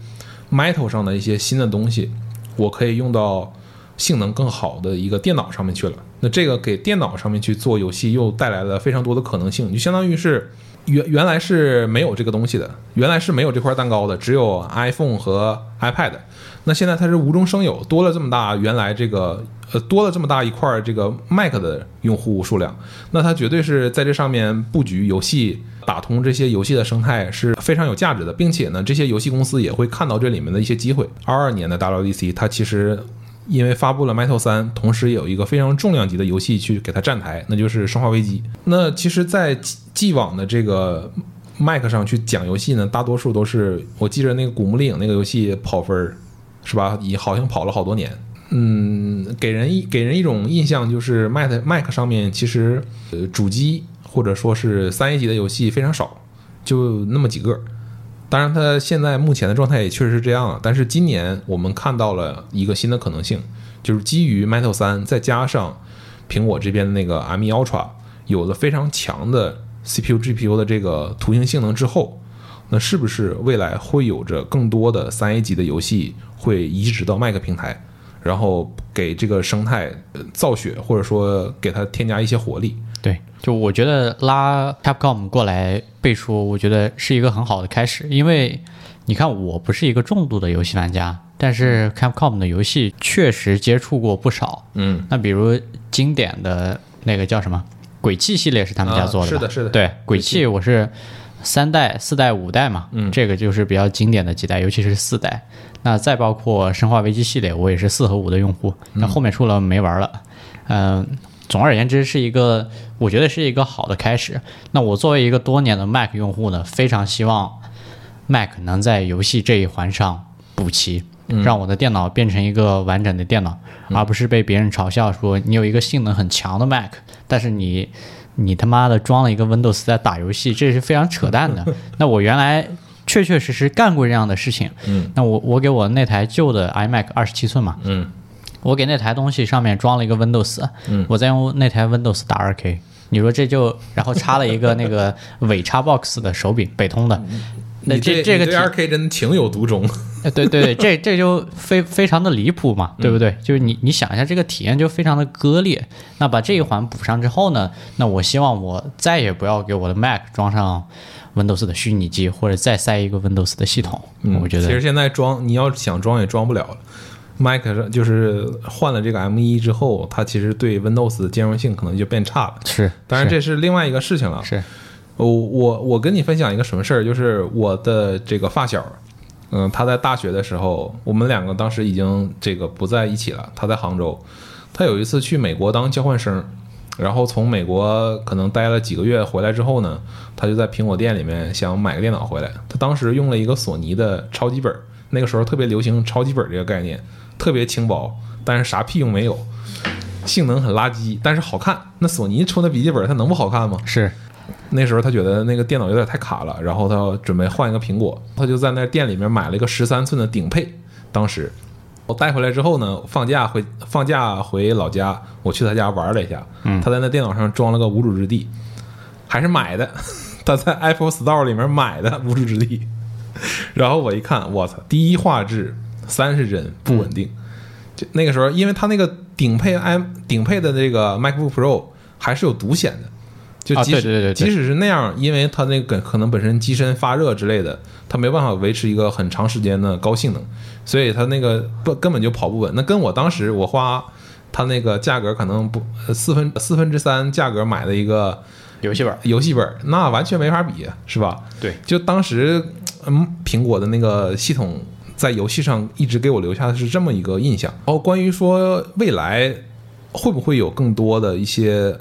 Metal 上的一些新的东西，我可以用到性能更好的一个电脑上面去了。那这个给电脑上面去做游戏又带来了非常多的可能性，就相当于是原原来是没有这个东西的，原来是没有这块蛋糕的，只有 iPhone 和 iPad。那现在它是无中生有，多了这么大，原来这个呃多了这么大一块这个 Mac 的用户数量，那它绝对是在这上面布局游戏，打通这些游戏的生态是非常有价值的，并且呢，这些游戏公司也会看到这里面的一些机会。二二年的 WDC，它其实因为发布了 Metal 三，同时也有一个非常重量级的游戏去给它站台，那就是《生化危机》。那其实，在既往的这个 Mac 上去讲游戏呢，大多数都是我记着那个《古墓丽影》那个游戏跑分儿。是吧？也好像跑了好多年，嗯，给人一给人一种印象就是 Mac Mac 上面其实呃主机或者说是三 A 级的游戏非常少，就那么几个。当然，它现在目前的状态也确实是这样。但是今年我们看到了一个新的可能性，就是基于 Metal 三再加上苹果这边的那个 M1 Ultra 有了非常强的 CPU GPU 的这个图形性能之后。那是不是未来会有着更多的三 A 级的游戏会移植到 Mac 平台，然后给这个生态造血，或者说给它添加一些活力？对，就我觉得拉 Capcom 过来背书，我觉得是一个很好的开始。因为你看，我不是一个重度的游戏玩家，但是 Capcom 的游戏确实接触过不少。嗯，那比如经典的那个叫什么《鬼泣》系列是他们家做的、啊，是的，是的。对，《鬼泣》我是。三代、四代、五代嘛，嗯，这个就是比较经典的几代，尤其是四代。那再包括《生化危机》系列，我也是四和五的用户。那后面出了没玩了。嗯，总而言之是一个，我觉得是一个好的开始。那我作为一个多年的 Mac 用户呢，非常希望 Mac 能在游戏这一环上补齐，让我的电脑变成一个完整的电脑，而不是被别人嘲笑说你有一个性能很强的 Mac，但是你。你他妈的装了一个 Windows 在打游戏，这是非常扯淡的。那我原来确确实实干过这样的事情。嗯，那我我给我那台旧的 iMac 二十七寸嘛，嗯，我给那台东西上面装了一个 Windows，嗯，我再用那台 Windows 打二 K。你说这就然后插了一个那个 伪插 box 的手柄，北通的。那这这个二 K 真情有独钟。对对对，这这就非非常的离谱嘛，对不对？就是你你想一下，这个体验就非常的割裂。那把这一环补上之后呢，那我希望我再也不要给我的 Mac 装上 Windows 的虚拟机，或者再塞一个 Windows 的系统。嗯，我觉得其实现在装，你要想装也装不了了。Mac 就是换了这个 M1 之后，它其实对 Windows 的兼容性可能就变差了。是，当然这是另外一个事情了。是，我我我跟你分享一个什么事儿，就是我的这个发小。嗯，他在大学的时候，我们两个当时已经这个不在一起了。他在杭州，他有一次去美国当交换生，然后从美国可能待了几个月，回来之后呢，他就在苹果店里面想买个电脑回来。他当时用了一个索尼的超级本，那个时候特别流行超级本这个概念，特别轻薄，但是啥屁用没有，性能很垃圾，但是好看。那索尼出的笔记本，它能不好看吗？是。那时候他觉得那个电脑有点太卡了，然后他准备换一个苹果，他就在那店里面买了一个十三寸的顶配。当时我带回来之后呢，放假回放假回老家，我去他家玩了一下，他在那电脑上装了个无主之地，还是买的，他在 Apple Store 里面买的《无主之地》，然后我一看，我操，第一画质三十帧不稳定。就那个时候，因为它那个顶配 i 顶配的那个 MacBook Pro 还是有独显的，就啊即使、即使是那样，因为它那个可能本身机身发热之类的，它没办法维持一个很长时间的高性能，所以它那个不根本就跑不稳。那跟我当时我花它那个价格可能不呃四分四分之三价格买的一个游戏本，游戏本儿，那完全没法比，是吧？对，就当时，嗯，苹果的那个系统在游戏上一直给我留下的是这么一个印象。然后关于说未来会不会有更多的一些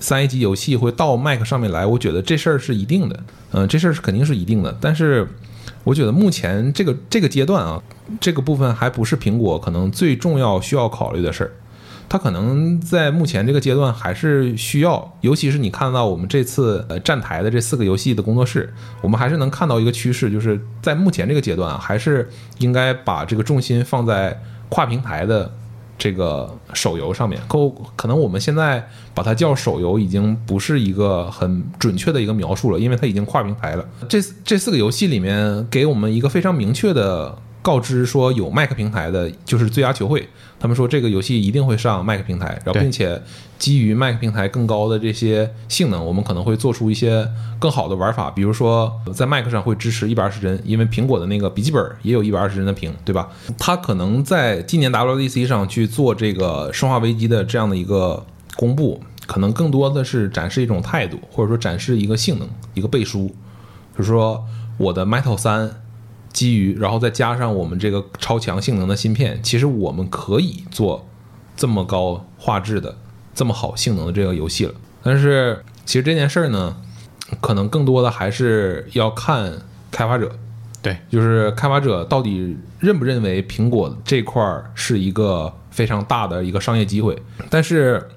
三 A 级游戏会到 Mac 上面来，我觉得这事儿是一定的，嗯、这事儿是肯定是一定的。但是我觉得目前这个这个阶段啊，这个部分还不是苹果可能最重要需要考虑的事儿。它可能在目前这个阶段还是需要，尤其是你看到我们这次呃站台的这四个游戏的工作室，我们还是能看到一个趋势，就是在目前这个阶段啊，还是应该把这个重心放在跨平台的这个手游上面。可可能我们现在把它叫手游，已经不是一个很准确的一个描述了，因为它已经跨平台了。这这四个游戏里面，给我们一个非常明确的告知，说有 Mac 平台的，就是《最佳球会》。他们说这个游戏一定会上 Mac 平台，然后并且基于 Mac 平台更高的这些性能，我们可能会做出一些更好的玩法，比如说在 Mac 上会支持一百二十帧，因为苹果的那个笔记本也有一百二十帧的屏，对吧？它可能在今年 WDC 上去做这个《生化危机》的这样的一个公布，可能更多的是展示一种态度，或者说展示一个性能、一个背书，比如说我的 Metal 三。基于，然后再加上我们这个超强性能的芯片，其实我们可以做这么高画质的、这么好性能的这个游戏了。但是，其实这件事儿呢，可能更多的还是要看开发者，对，就是开发者到底认不认为苹果这块儿是一个非常大的一个商业机会。但是，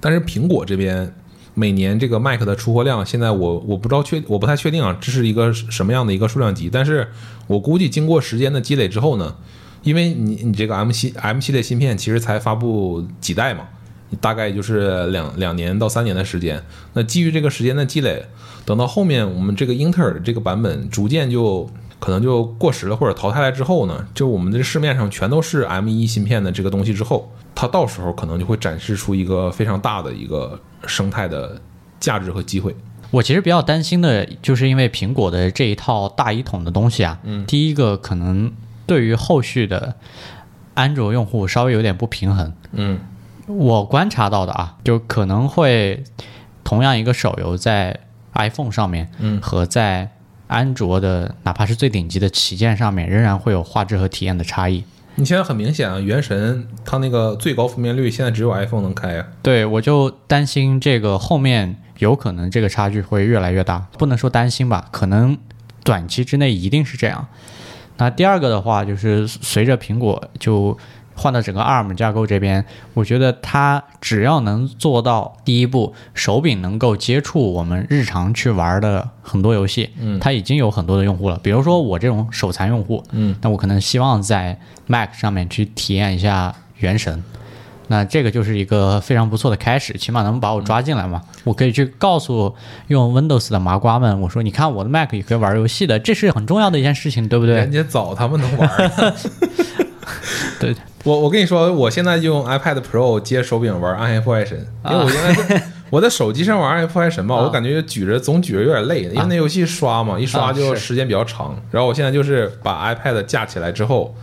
但是苹果这边每年这个 Mac 的出货量，现在我我不知道确我不太确定啊，这是一个什么样的一个数量级。但是我估计经过时间的积累之后呢，因为你你这个 M 系 M 系列芯片其实才发布几代嘛，大概就是两两年到三年的时间。那基于这个时间的积累，等到后面我们这个英特尔这个版本逐渐就可能就过时了或者淘汰了之后呢，就我们的市面上全都是 M 1芯片的这个东西之后，它到时候可能就会展示出一个非常大的一个生态的价值和机会。我其实比较担心的，就是因为苹果的这一套大一统的东西啊，嗯，第一个可能对于后续的安卓用户稍微有点不平衡。嗯我观察到的啊，就可能会同样一个手游在 iPhone 上面，嗯和在安卓的哪怕是最顶级的旗舰上面，仍然会有画质和体验的差异。你现在很明显啊，原神它那个最高分辨率现在只有 iPhone 能开啊。对，我就担心这个后面有可能这个差距会越来越大，不能说担心吧，可能短期之内一定是这样。那第二个的话，就是随着苹果就换到整个 ARM 架构这边，我觉得它只要能做到第一步，手柄能够接触我们日常去玩的很多游戏，嗯它已经有很多的用户了。比如说我这种手残用户，嗯，那我可能希望在 Mac 上面去体验一下《原神》。那这个就是一个非常不错的开始，起码能把我抓进来嘛。我可以去告诉用 Windows 的麻瓜们，我说你看我的 Mac 也可以玩游戏的，这是很重要的一件事情，对不对人？家早他们能玩儿。对，我我跟你说，我现在就用 iPad Pro 接手柄玩《暗黑破坏神》，因为我原来在 我在手机上玩《暗黑破坏神》嘛，啊我感觉举着总举着有点累，因为那游戏刷嘛，一刷啊就时间比较长。然后我现在就是把 iPad 架起来之后，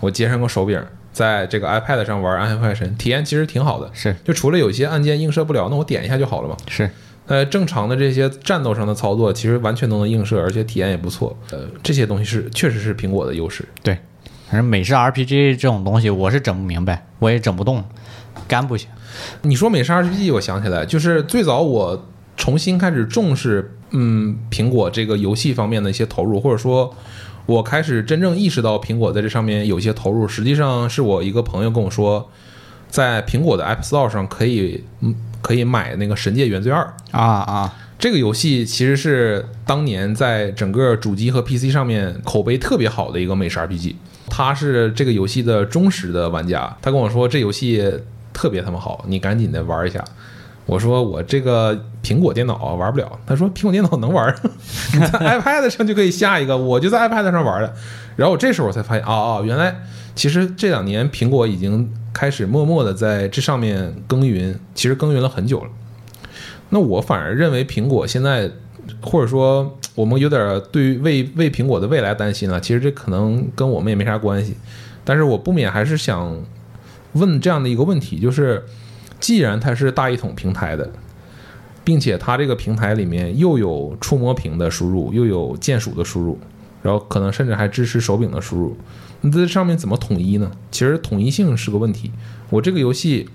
我接上个手柄，在这个 iPad 上玩《暗黑破坏神》，体验其实挺好的。是就除了有些按键映射不了，那我点一下就好了嘛。是，呃，正常的这些战斗上的操作，其实完全都能映射，而且体验也不错。呃，这些东西是确实是苹果的优势。对。反正美式 RPG 这种东西，我是整不明白，我也整不动，干不行。你说美式 RPG，我想起来，就是最早我重新开始重视，嗯，苹果这个游戏方面的一些投入，或者说，我开始真正意识到苹果在这上面有一些投入，实际上是我一个朋友跟我说，在苹果的 App Store 上可以，嗯，可以买那个《神界原罪二》。啊啊，这个游戏其实是当年在整个主机和 PC 上面口碑特别好的一个美式 RPG。他是这个游戏的忠实的玩家，他跟我说这游戏特别他妈好，你赶紧的玩一下。我说我这个苹果电脑啊玩不了，他说苹果电脑能玩，你在 iPad 上就可以下一个，我就在 iPad 上玩的。然后我这时候我才发现，哦哦，原来其实这两年苹果已经开始默默的在这上面耕耘，其实耕耘了很久了。那我反而认为苹果现在，或者说我们有点对于为为苹果的未来担心了。其实这可能跟我们也没啥关系，但是我不免还是想问这样的一个问题，就是既然它是大一统平台的，并且它这个平台里面又有触摸屏的输入，又有键鼠的输入，然后可能甚至还支持手柄的输入，那这上面怎么统一呢？其实统一性是个问题。我这个游戏。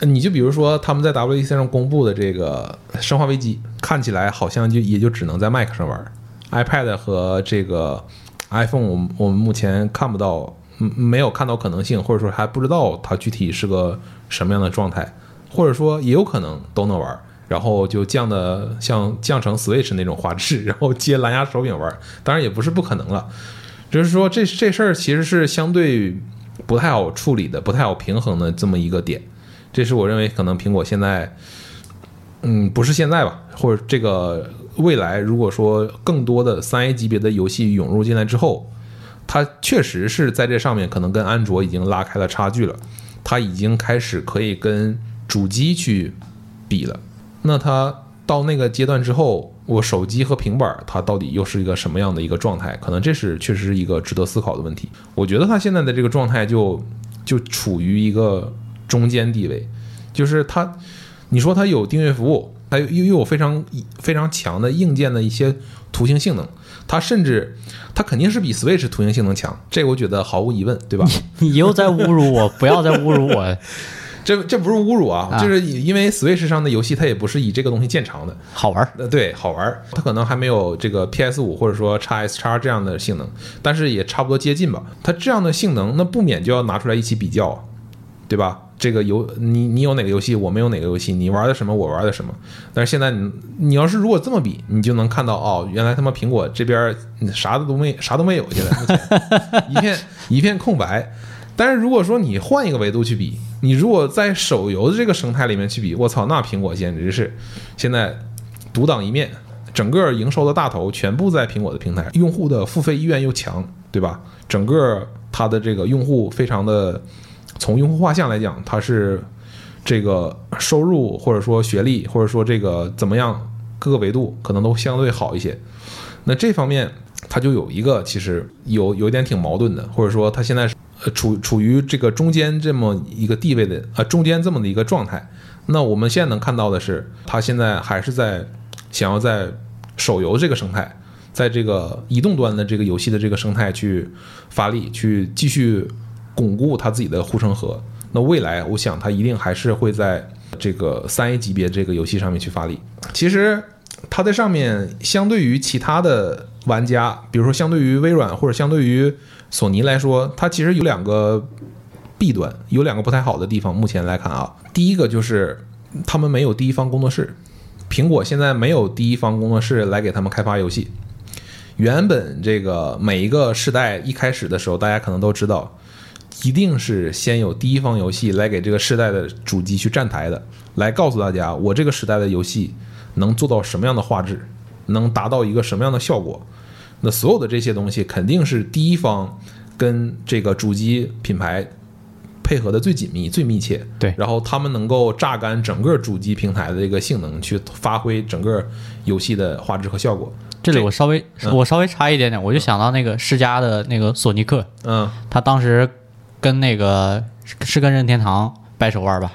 你就比如说，他们在 WEC 上公布的这个《生化危机》，看起来好像就也就只能在 Mac 上玩，iPad 和这个 iPhone，我们我们目前看不到，没有看到可能性，或者说还不知道它具体是个什么样的状态，或者说也有可能都能玩，然后就降的像降成 Switch 那种画质，然后接蓝牙手柄玩，当然也不是不可能了，就是说这这事儿其实是相对不太好处理的，不太好平衡的这么一个点。这是我认为可能苹果现在，嗯，不是现在吧，或者这个未来，如果说更多的三 A 级别的游戏涌入进来之后，它确实是在这上面可能跟安卓已经拉开了差距了，它已经开始可以跟主机去比了。那它到那个阶段之后，我手机和平板它到底又是一个什么样的一个状态？可能这是确实是一个值得思考的问题。我觉得它现在的这个状态就就处于一个。中间地位，就是它，你说它有订阅服务，它又又有非常非常强的硬件的一些图形性能，它甚至它肯定是比 Switch 图形性能强，这个我觉得毫无疑问，对吧？你又在侮辱我，不要再侮辱我，这这不是侮辱啊，就是因为 Switch 上的游戏它也不是以这个东西见长的，好玩，呃，对，好玩，它可能还没有这个 PS 五或者说 x S x 这样的性能，但是也差不多接近吧。它这样的性能，那不免就要拿出来一起比较，对吧？这个游你你有哪个游戏，我没有哪个游戏，你玩的什么，我玩的什么。但是现在你你要是如果这么比，你就能看到哦，原来他妈苹果这边啥的都没啥都没有，现在一片一片空白。但是如果说你换一个维度去比，你如果在手游的这个生态里面去比，我操，那苹果简直是现在独当一面，整个营收的大头全部在苹果的平台，用户的付费意愿又强，对吧？整个它的这个用户非常的。从用户画像来讲，它是这个收入或者说学历或者说这个怎么样各个维度可能都相对好一些。那这方面它就有一个其实有有点挺矛盾的，或者说它现在是呃处处于这个中间这么一个地位的啊中间这么的一个状态。那我们现在能看到的是，它现在还是在想要在手游这个生态，在这个移动端的这个游戏的这个生态去发力，去继续。巩固它自己的护城河，那未来我想它一定还是会在这个三 A 级别这个游戏上面去发力。其实它在上面相对于其他的玩家，比如说相对于微软或者相对于索尼来说，它其实有两个弊端，有两个不太好的地方。目前来看啊，第一个就是他们没有第一方工作室，苹果现在没有第一方工作室来给他们开发游戏。原本这个每一个世代一开始的时候，大家可能都知道。一定是先有第一方游戏来给这个时代的主机去站台的，来告诉大家我这个时代的游戏能做到什么样的画质，能达到一个什么样的效果。那所有的这些东西肯定是第一方跟这个主机品牌配合的最紧密、最密切。对，然后他们能够榨干整个主机平台的这个性能，去发挥整个游戏的画质和效果。这里我稍微我稍微插一点点，我就想到那个世嘉的那个索尼克，嗯，他当时。跟那个是跟任天堂掰手腕吧？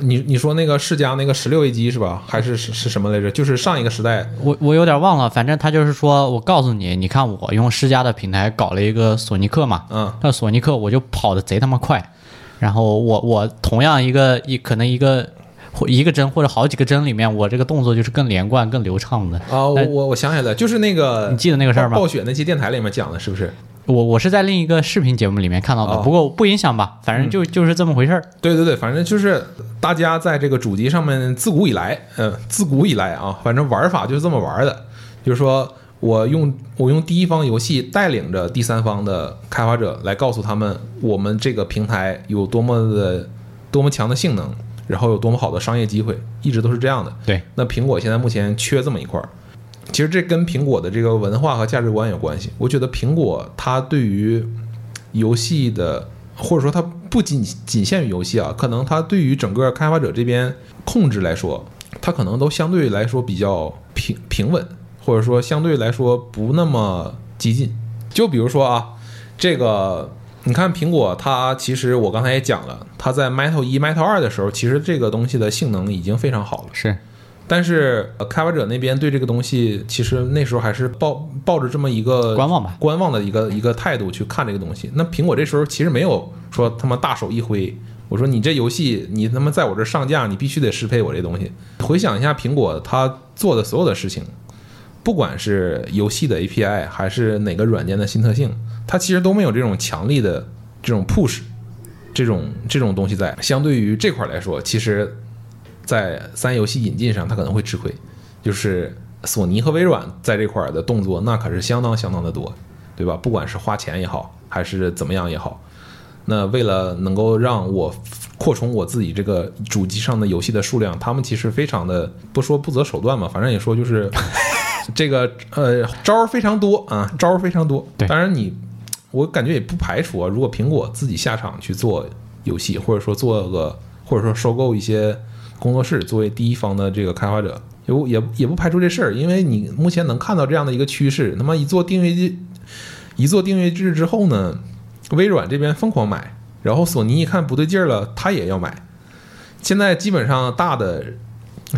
你你说那个世嘉那个十六 A 机是吧？还是是是什么来着？就是上一个时代，我我有点忘了。反正他就是说我告诉你，你看我用世嘉的平台搞了一个索尼克嘛，嗯，那索尼克我就跑的贼他妈快。然后我我同样一个一可能一个或一个帧或者好几个帧里面，我这个动作就是更连贯、更流畅的。啊，我我我想起来了，就是那个你记得那个事儿吗？暴雪那期电台里面讲的是不是？我我是在另一个视频节目里面看到的，不过不影响吧，反正就就是这么回事儿。对对对，反正就是大家在这个主机上面自古以来，嗯，自古以来啊，反正玩法就是这么玩的，就是说我用我用第一方游戏带领着第三方的开发者来告诉他们，我们这个平台有多么的多么强的性能，然后有多么好的商业机会，一直都是这样的。对，那苹果现在目前缺这么一块儿，其实这跟苹果的这个文化和价值观有关系。我觉得苹果它对于游戏的，或者说它不仅仅限于游戏啊，可能它对于整个开发者这边控制来说，它可能都相对来说比较平平稳，或者说相对来说不那么激进。就比如说啊，这个你看苹果，它其实我刚才也讲了，它在 Metal 一、Metal 二的时候，其实这个东西的性能已经非常好了。是但是呃开发者那边对这个东西，其实那时候还是抱抱着这么一个观望吧观望的一个一个态度去看这个东西。那苹果这时候其实没有说他妈大手一挥，我说你这游戏你他妈在我这上架，你必须得适配我这东西。回想一下苹果它做的所有的事情，不管是游戏的 API 还是哪个软件的新特性，它其实都没有这种强力的这种 push 这种这种东西在。相对于这块来说，其实在三游戏引进上，它可能会吃亏。就是索尼和微软在这块儿的动作，那可是相当相当的多，对吧？不管是花钱也好，还是怎么样也好，那为了能够让我扩充我自己这个主机上的游戏的数量，他们其实非常的不说不择手段嘛，反正也说就是 这个呃招儿非常多啊，招儿非常多。对当然你我感觉也不排除啊，如果苹果自己下场去做游戏，或者说做个或者说收购一些工作室作为第一方的这个开发者，也也也不排除这事儿，因为你目前能看到这样的一个趋势，那么一做订阅制，一做订阅制之后呢，微软这边疯狂买，然后索尼一看不对劲儿了，他也要买。现在基本上大的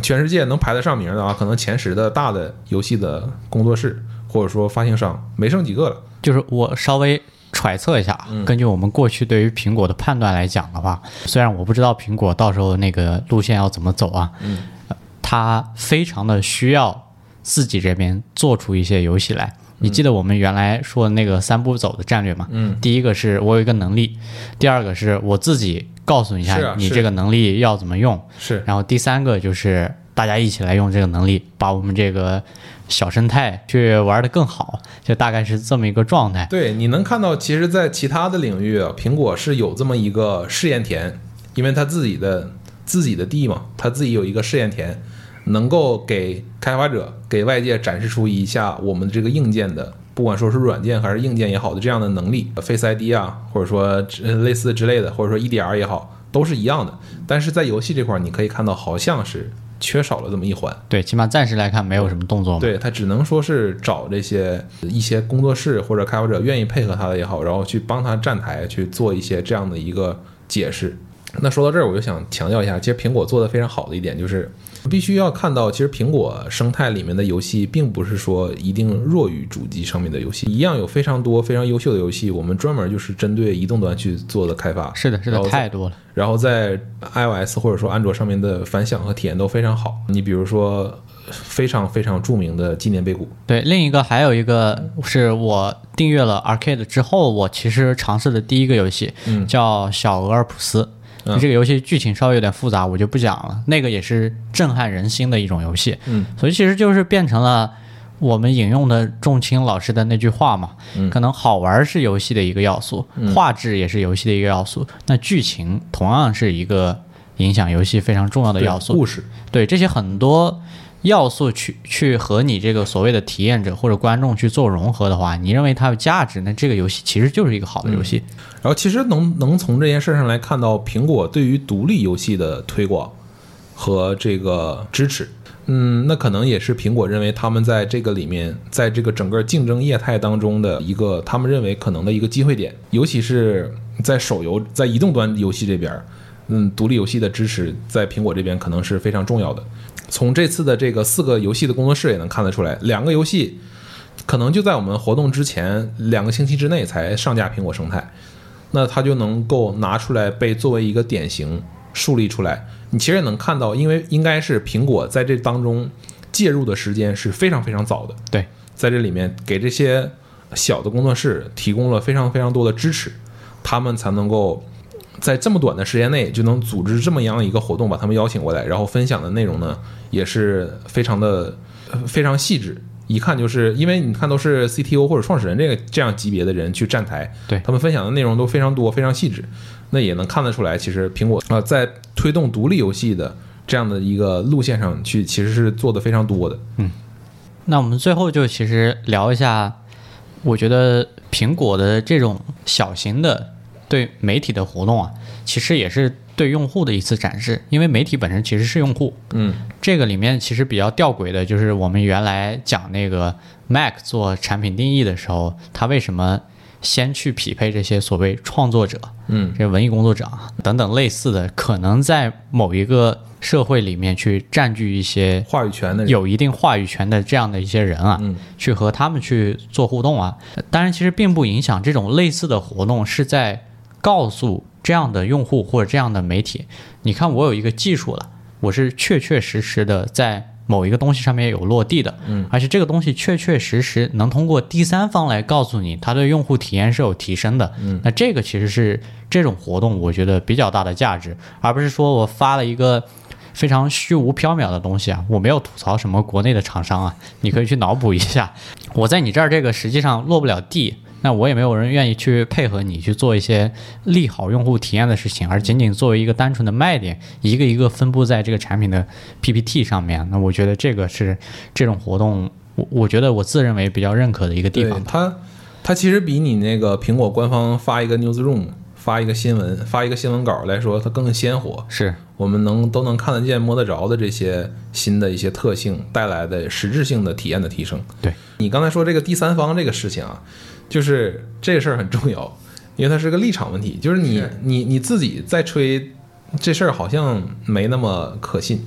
全世界能排得上名的啊，可能前十的大的游戏的工作室或者说发行商没剩几个了。就是我稍微揣测一下啊，根据我们过去对于苹果的判断来讲的话，虽然我不知道苹果到时候那个路线要怎么走啊，嗯。呃它非常的需要自己这边做出一些游戏来。你记得我们原来说的那个三步走的战略吗？嗯，第一个是我有一个能力，第二个是我自己告诉你一下你这个能力要怎么用，是。然后第三个就是大家一起来用这个能力，把我们这个小生态去玩得更好，就大概是这么一个状态。对，你能看到，其实，在其他的领域，苹果是有这么一个试验田，因为它自己的自己的地嘛，它自己有一个试验田，能够给开发者、给外界展示出一下我们这个硬件的，不管说是软件还是硬件也好的这样的能力，Face ID 啊，或者说类似之类的，或者说 EDR 也好，都是一样的。但是在游戏这块，你可以看到，好像是缺少了这么一环。对，起码暂时来看没有什么动作嘛。对他只能说是找这些一些工作室或者开发者愿意配合他的也好，然后去帮他站台去做一些这样的一个解释。那说到这儿，我就想强调一下，其实苹果做的非常好的一点就是，必须要看到，其实苹果生态里面的游戏，并不是说一定弱于主机上面的游戏，一样有非常多非常优秀的游戏，我们专门就是针对移动端去做的开发。是的，是的，太多了。然后在 iOS 或者说安卓上面的反响和体验都非常好。你比如说非常非常著名的纪念碑谷，对，另一个还有一个是我订阅了 Arcade 之后，我其实尝试的第一个游戏，嗯叫小俄尔普斯。嗯。这个游戏剧情稍微有点复杂，我就不讲了。那个也是震撼人心的一种游戏，嗯，所以其实就是变成了我们引用的仲青老师的那句话嘛，嗯。可能好玩是游戏的一个要素，画质也是游戏的一个要素，那剧情同样是一个影响游戏非常重要的要素。故事，对这些很多要素去去和你这个所谓的体验者或者观众去做融合的话，你认为它有价值，那这个游戏其实就是一个好的游戏。然后其实能能从这件事上来看到，苹果对于独立游戏的推广和这个支持。嗯，那可能也是苹果认为他们在这个里面，在这个整个竞争业态当中的一个他们认为可能的一个机会点，尤其是在手游、在移动端游戏这边，嗯，独立游戏的支持在苹果这边可能是非常重要的。从这次的这个四个游戏的工作室也能看得出来，两个游戏可能就在我们活动之前两个星期之内才上架苹果生态。那它就能够拿出来被作为一个典型树立出来。你其实也能看到，因为应该是苹果在这当中介入的时间是非常非常早的，对，在这里面给这些小的工作室提供了非常非常多的支持，他们才能够在这么短的时间内就能组织这么样一个活动，把他们邀请过来，然后分享的内容呢也是非常的呃非常细致，一看就是因为你看都是 CTO 或者创始人这个这样级别的人去站台，对。他们分享的内容都非常多，非常细致，那也能看得出来，其实苹果啊、在推动独立游戏的这样的一个路线上去，其实是做的非常多的。嗯。那我们最后就其实聊一下，我觉得苹果的这种小型的对媒体的活动啊，其实也是对用户的一次展示，因为媒体本身其实是用户。嗯这个里面其实比较吊诡的就是我们原来讲那个 Mac 做产品定义的时候，它为什么先去匹配这些所谓创作者、嗯这文艺工作者啊等等类似的，可能在某一个社会里面去占据一些话语权的，有一定话语权的这样的一些人啊，嗯去和他们去做互动啊。当然，其实并不影响这种类似的活动是在告诉这样的用户或者这样的媒体，你看我有一个技术了，我是确确实实的在。某一个东西上面有落地的，嗯，而且这个东西确确实实能通过第三方来告诉你，它对用户体验是有提升的，嗯，那这个其实是这种活动我觉得比较大的价值，而不是说我发了一个非常虚无缥缈的东西啊，我没有吐槽什么国内的厂商啊，你可以去脑补一下。我在你这儿这个实际上落不了地，那我也没有人愿意去配合你去做一些利好用户体验的事情，而仅仅作为一个单纯的卖点，一个一个分布在这个产品的 PPT 上面。那我觉得这个是这种活动，我我觉得我自认为比较认可的一个地方吧。它，它其实比你那个苹果官方发一个 newsroom、发一个新闻、发一个新闻稿来说，它更鲜活。是我们能都能看得见、摸得着的这些新的一些特性带来的实质性的体验的提升。对你刚才说这个第三方这个事情啊，就是这个事儿很重要，因为它是个立场问题，就是你是你你自己在吹这事儿好像没那么可信。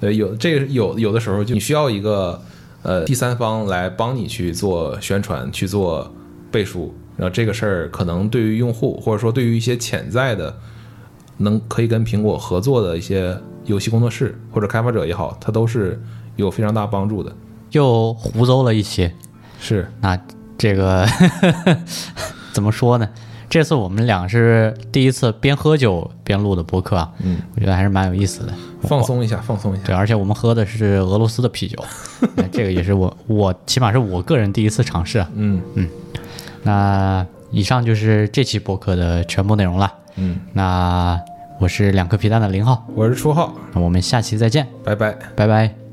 对，有这个有有的时候就你需要一个呃第三方来帮你去做宣传、去做背书，然后这个事儿可能对于用户或者说对于一些潜在的能可以跟苹果合作的一些游戏工作室或者开发者也好，它都是有非常大帮助的。又胡诌了一些。是，那这个 怎么说呢？这次我们俩是第一次边喝酒边录的播客啊，嗯，我觉得还是蛮有意思的。放松一下，放松一下。对，而且我们喝的是俄罗斯的啤酒，这个也是我我起码是我个人第一次尝试啊。嗯那以上就是这期播客的全部内容了。嗯，那我是两颗皮蛋的零号，我是初号，那我们下期再见，拜拜。拜拜。